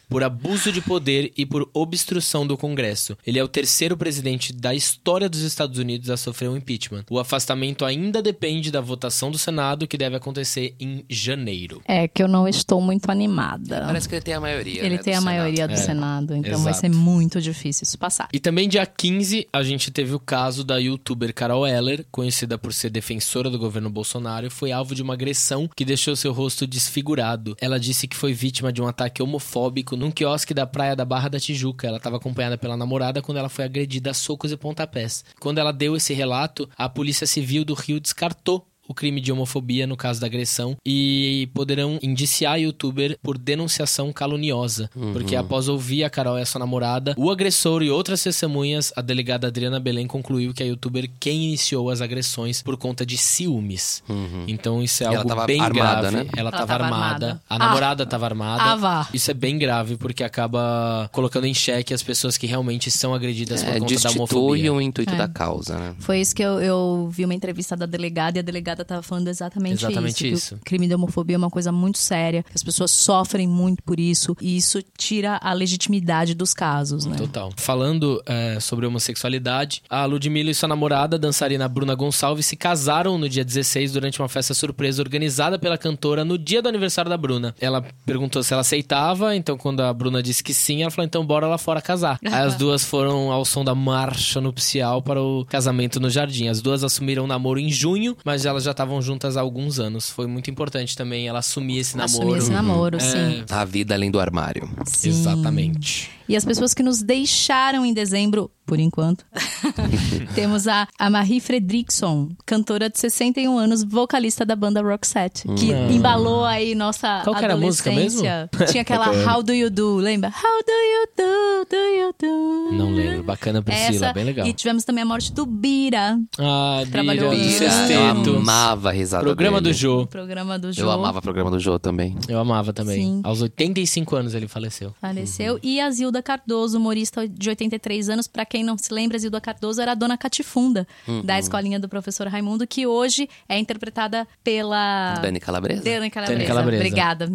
por abuso de poder e por obstrução do Congresso. Ele é o terceiro presidente da história dos Estados Unidos a sofrer um impeachment. O afastamento ainda depende da votação do Senado, que deve acontecer em janeiro. É que eu não estou muito animada. Parece que ele tem a maioria. Ele né, tem do a Senado. maioria do É, Senado, então vai exato. ser muito difícil isso passar. E também dia 15, a gente teve o caso da youtuber Carol Eller, conhecida por ser defensora do governo Bolsonaro, e foi alvo de uma agressão que deixou seu rosto desfigurado. Ela disse que foi vítima de um ataque homofóbico num quiosque da praia da Barra da Tijuca. Ela estava acompanhada pela namorada quando ela foi agredida a socos e pontapés. Quando ela deu esse relato, a Polícia Civil do Rio descartou o crime de homofobia no caso da agressão e poderão indiciar a youtuber por denunciação caluniosa. Porque após ouvir a Carol e a sua namorada, o agressor e outras testemunhas, a delegada Adriana Belém concluiu que a youtuber quem iniciou as agressões por conta de ciúmes. Então isso é E algo bem armada, grave. né? Ela Ela estava tava armada. armada. A Ah. namorada estava armada. Ah, vá. Isso é bem grave porque acaba colocando em xeque as pessoas que realmente são agredidas por É, conta da homofobia. o intuito É. da causa, né? Foi isso que eu, eu vi uma entrevista da delegada e a delegada estava falando exatamente, Exatamente isso. que isso. O crime de homofobia é uma coisa muito séria, as pessoas sofrem muito por isso, e isso tira a legitimidade dos casos, né? Total. Falando é, sobre homossexualidade, a Ludmilla e sua namorada, a dançarina Bruna Gonçalves, se casaram no dia 16 durante uma festa surpresa organizada pela cantora no dia do aniversário da Bruna. Ela perguntou se ela aceitava, então quando a Bruna disse que sim, ela falou: então bora lá fora casar. Aí as duas foram ao som da marcha nupcial para o casamento no jardim. As duas assumiram o namoro em junho, mas elas já estavam juntas há alguns anos. Foi muito importante também ela assumir esse namoro. Assumir esse namoro, É, sim. A vida além do armário. Sim. Exatamente. E as pessoas que nos deixaram em dezembro, por enquanto, temos a, a Marie Fredriksson, cantora de 61 anos, vocalista da banda Roxette, que embalou aí nossa Qual que era a música adolescência. Tinha aquela How Do You Do, lembra? How Do You Do, Do You Do? Não lembro. Bacana, Priscila. Essa, Bem legal. E tivemos também a morte do Bira, Ah, Trabalhou Bira, no Bira. Amava a risada Programa dele. do Jô. programa do Eu jogo. amava o programa do Jô também. Eu amava também. Sim. Aos 85 anos ele faleceu. Faleceu. E a Zilda Cardoso, humorista de 83 anos. Pra quem não se lembra, a Zilda Cardoso era a dona Catifunda da escolinha do professor Raimundo, que hoje é interpretada pela. Dani Calabresa. Dani Calabresa. Dani Calabresa. Obrigada.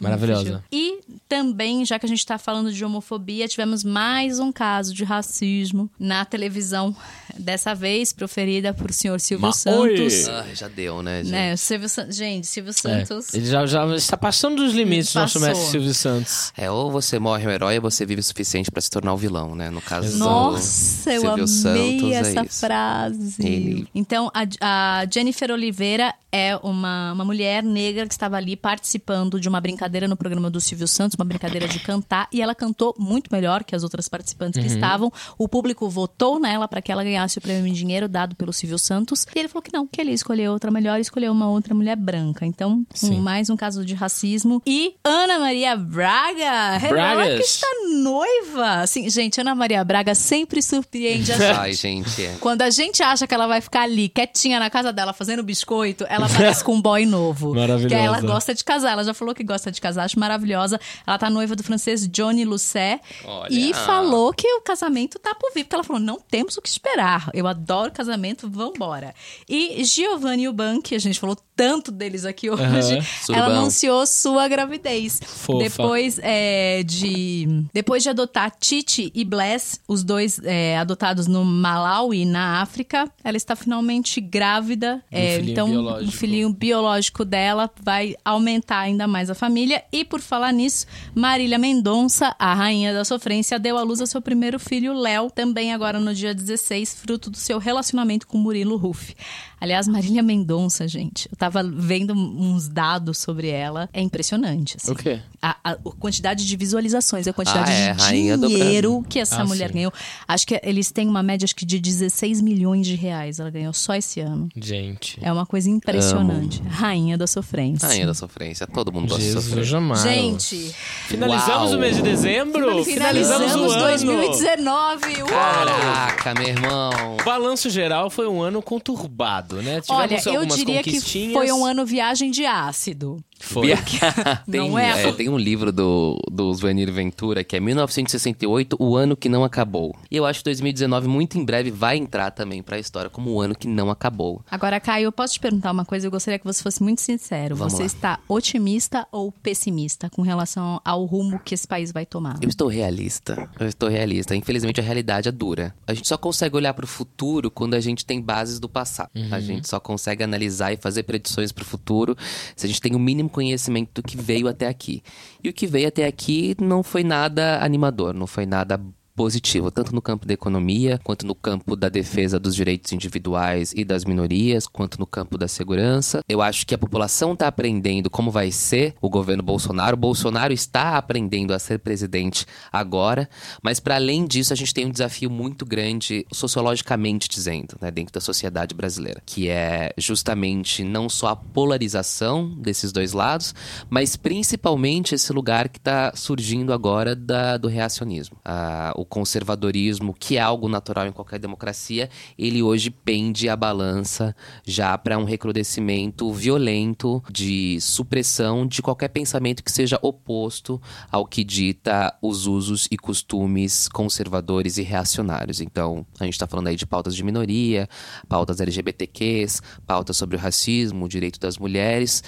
Maravilhosa. E também, já que a gente tá falando de homofobia, tivemos mais um caso de racismo na televisão. Dessa vez proferida por senhor Silvio Ma- Santos. Oi! Ah, já deu, né, gente? Né, Silvio San- Gente, Silvio É, Santos. ele já, já está passando dos limites, nosso Passou. mestre Silvio Santos. É, ou você morre um herói ou você vive o suficiente pra se tornar o vilão, né? No caso do Nossa, eu Silvio amei Santos, essa é frase. Ele- Então, a, a Jennifer Oliveira é uma, uma mulher negra que estava ali participando de uma brincadeira no programa do Silvio Santos, uma brincadeira de cantar, e ela cantou muito melhor que as outras participantes Uhum. que estavam. O público votou nela para que ela ganhasse o prêmio em dinheiro dado pelo Silvio Santos, e ele falou que não, que ele escolheu outra melhor escolheu uma outra mulher branca. Então, um- mais um caso de racismo. E Ana Maria Braga revela que Bragas. está noiva. Assim, gente, Ana Maria Braga sempre surpreende a gente. Ai, gente, é. Quando a gente acha que ela vai ficar ali, quietinha na casa dela, fazendo biscoito, ela aparece com um boy novo. Maravilhosa. Que ela gosta de casar. Ela já falou que gosta de casar, acho maravilhosa. Ela tá noiva do francês Johnny Lucet. Olha. E falou que o casamento tá por vir. Porque ela falou, não temos o que esperar. Eu adoro casamento, vambora. E Giovanni Uban, que a gente falou tanto deles aqui hoje, ela anunciou sua gravidez. Fofa. Depois é, de depois de adotar Titi e Bless, os dois é, adotados no Malawi, na África, ela está finalmente grávida. É, filhinho então, biológico. o filhinho biológico dela vai aumentar ainda mais a família. E por falar nisso, Marília Mendonça, a rainha da sofrência, deu à luz a seu primeiro filho, Léo, também agora no dia 16, fruto do seu relacionamento com Murilo Ruff. Aliás, Marília Mendonça, gente, eu tava vendo uns dados sobre ela, é impressionante. assim. O quê? A, a- a quantidade de visualizações, a quantidade Ah, é, de rainha dinheiro que essa Ah, mulher sim. ganhou. Acho que eles têm uma média acho que de 16 milhões de reais. Ela ganhou só esse ano. Gente. É uma coisa impressionante. Rainha da sofrência. Rainha da sofrência. Todo mundo gosta de Jesus sofrer. jamais. Gente, Finalizamos Uau. o mês de dezembro? finalizamos o ano. 2019. Uau! Caraca, meu irmão. O balanço geral foi um ano conturbado, né? Tivemos Olha, eu diria que foi um ano viagem de ácido. Foi. tem, Não é? é, tem um livro do, do Svanir Ventura que é 1968, o ano que não acabou. E eu acho que 2019, muito em breve, vai entrar também pra história como o ano que não acabou. Agora, Caio, eu posso te perguntar uma coisa? Eu gostaria que você fosse muito sincero. Vamos você lá. está otimista ou pessimista com relação ao rumo que esse país vai tomar? Eu estou realista. Eu estou realista. Infelizmente, a realidade é dura. A gente só consegue olhar pro futuro quando a gente tem bases do passado. A gente só consegue analisar e fazer predições pro futuro se a gente tem o mínimo conhecimento do que veio até aqui. E o que veio até aqui não foi nada animador, não foi nada positivo, tanto no campo da economia, quanto no campo da defesa dos direitos individuais e das minorias, quanto no campo da segurança. Eu acho que a população está aprendendo como vai ser o governo Bolsonaro. O Bolsonaro está aprendendo a ser presidente agora, mas para além disso, a gente tem um desafio muito grande sociologicamente dizendo, né, dentro da sociedade brasileira, que é justamente não só a polarização desses dois lados, mas principalmente esse lugar que está surgindo agora da- do reacionismo. Ah, o conservadorismo, que é algo natural em qualquer democracia, ele hoje pende a balança já para um recrudescimento violento de supressão de qualquer pensamento que seja oposto ao que dita os usos e costumes conservadores e reacionários. Então, a gente está falando aí de pautas de minoria, pautas LGBTQs, pautas sobre o racismo, o direito das mulheres,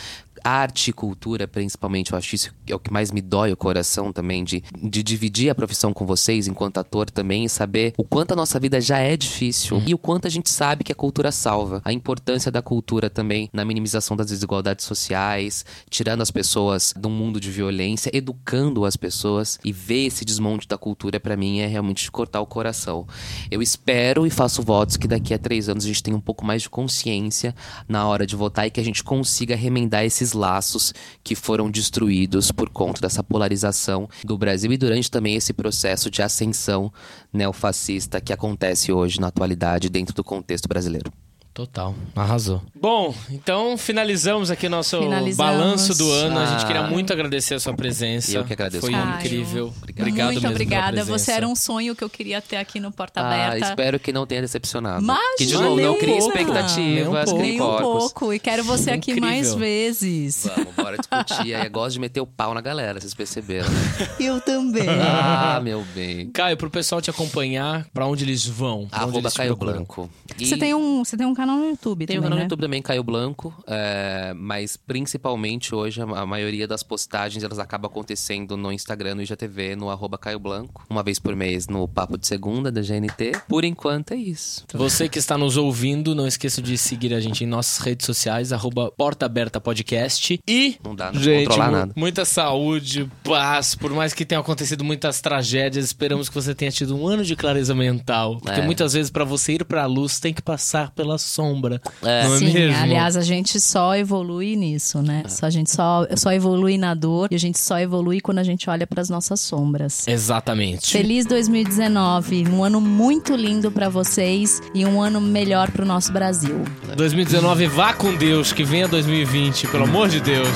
arte e cultura, principalmente, eu acho isso é o que mais me dói o coração também, de, de dividir a profissão com vocês enquanto ator também e saber o quanto a nossa vida já é difícil uhum. e o quanto a gente sabe que a cultura salva. A importância da cultura também na minimização das desigualdades sociais, tirando as pessoas de um mundo de violência, educando as pessoas e ver esse desmonte da cultura, para mim, é realmente cortar o coração. Eu espero e faço votos que daqui a três anos a gente tenha um pouco mais de consciência na hora de votar e que a gente consiga remendar esses esses laços que foram destruídos por conta dessa polarização do Brasil e durante também esse processo de ascensão neofascista que acontece hoje na atualidade dentro do contexto brasileiro. Total, arrasou. Bom, então finalizamos aqui nosso finalizamos. balanço do ano. Ah. A gente queria ah. muito agradecer a sua presença. Eu que agradeço. Foi Caio. incrível. Obrigado. Obrigado muito obrigada. Você era um sonho que eu queria ter aqui no Porta ah, Aberta. espero que não tenha decepcionado. Mas que de novo não crie expectativas, nem um pouco. um pouco. E quero você aqui incrível. mais vezes. Vamos, bora discutir. Aí gosto de meter o pau na galera, vocês perceberam, né? Eu também. ah, meu bem. Caio, pro pessoal te acompanhar, pra onde eles vão? Arroba eles Caio Blanco. E... Você tem um, você tem um canal canal no YouTube Tem um canal né? no YouTube também, Caio Blanco. É, mas principalmente hoje, a, maioria das postagens elas acabam acontecendo no Instagram, no IGTV, no arroba Caio Blanco. Uma vez por mês no Papo de Segunda da GNT. Por enquanto é isso. Você que está nos ouvindo, não esqueça de seguir a gente em nossas redes sociais, arroba Porta Aberta Podcast. E. Não dá, não gente, controlar nada. Muita saúde, paz. Por mais que tenham acontecido muitas tragédias, esperamos que você tenha tido um ano de clareza mental. Porque é. muitas vezes, para você ir pra luz, tem que passar pelas sombra. É. Não é Sim, mesmo? aliás, a gente só evolui nisso, né? É. Só, a gente só, só evolui na dor e a gente só evolui quando a gente olha para as nossas sombras. Exatamente. Feliz 2019, um ano muito lindo para vocês e um ano melhor para o nosso Brasil. 2019 vá com Deus, que venha 2020, pelo amor de Deus.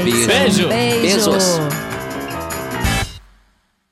É Beijo. Beijo. Beijos.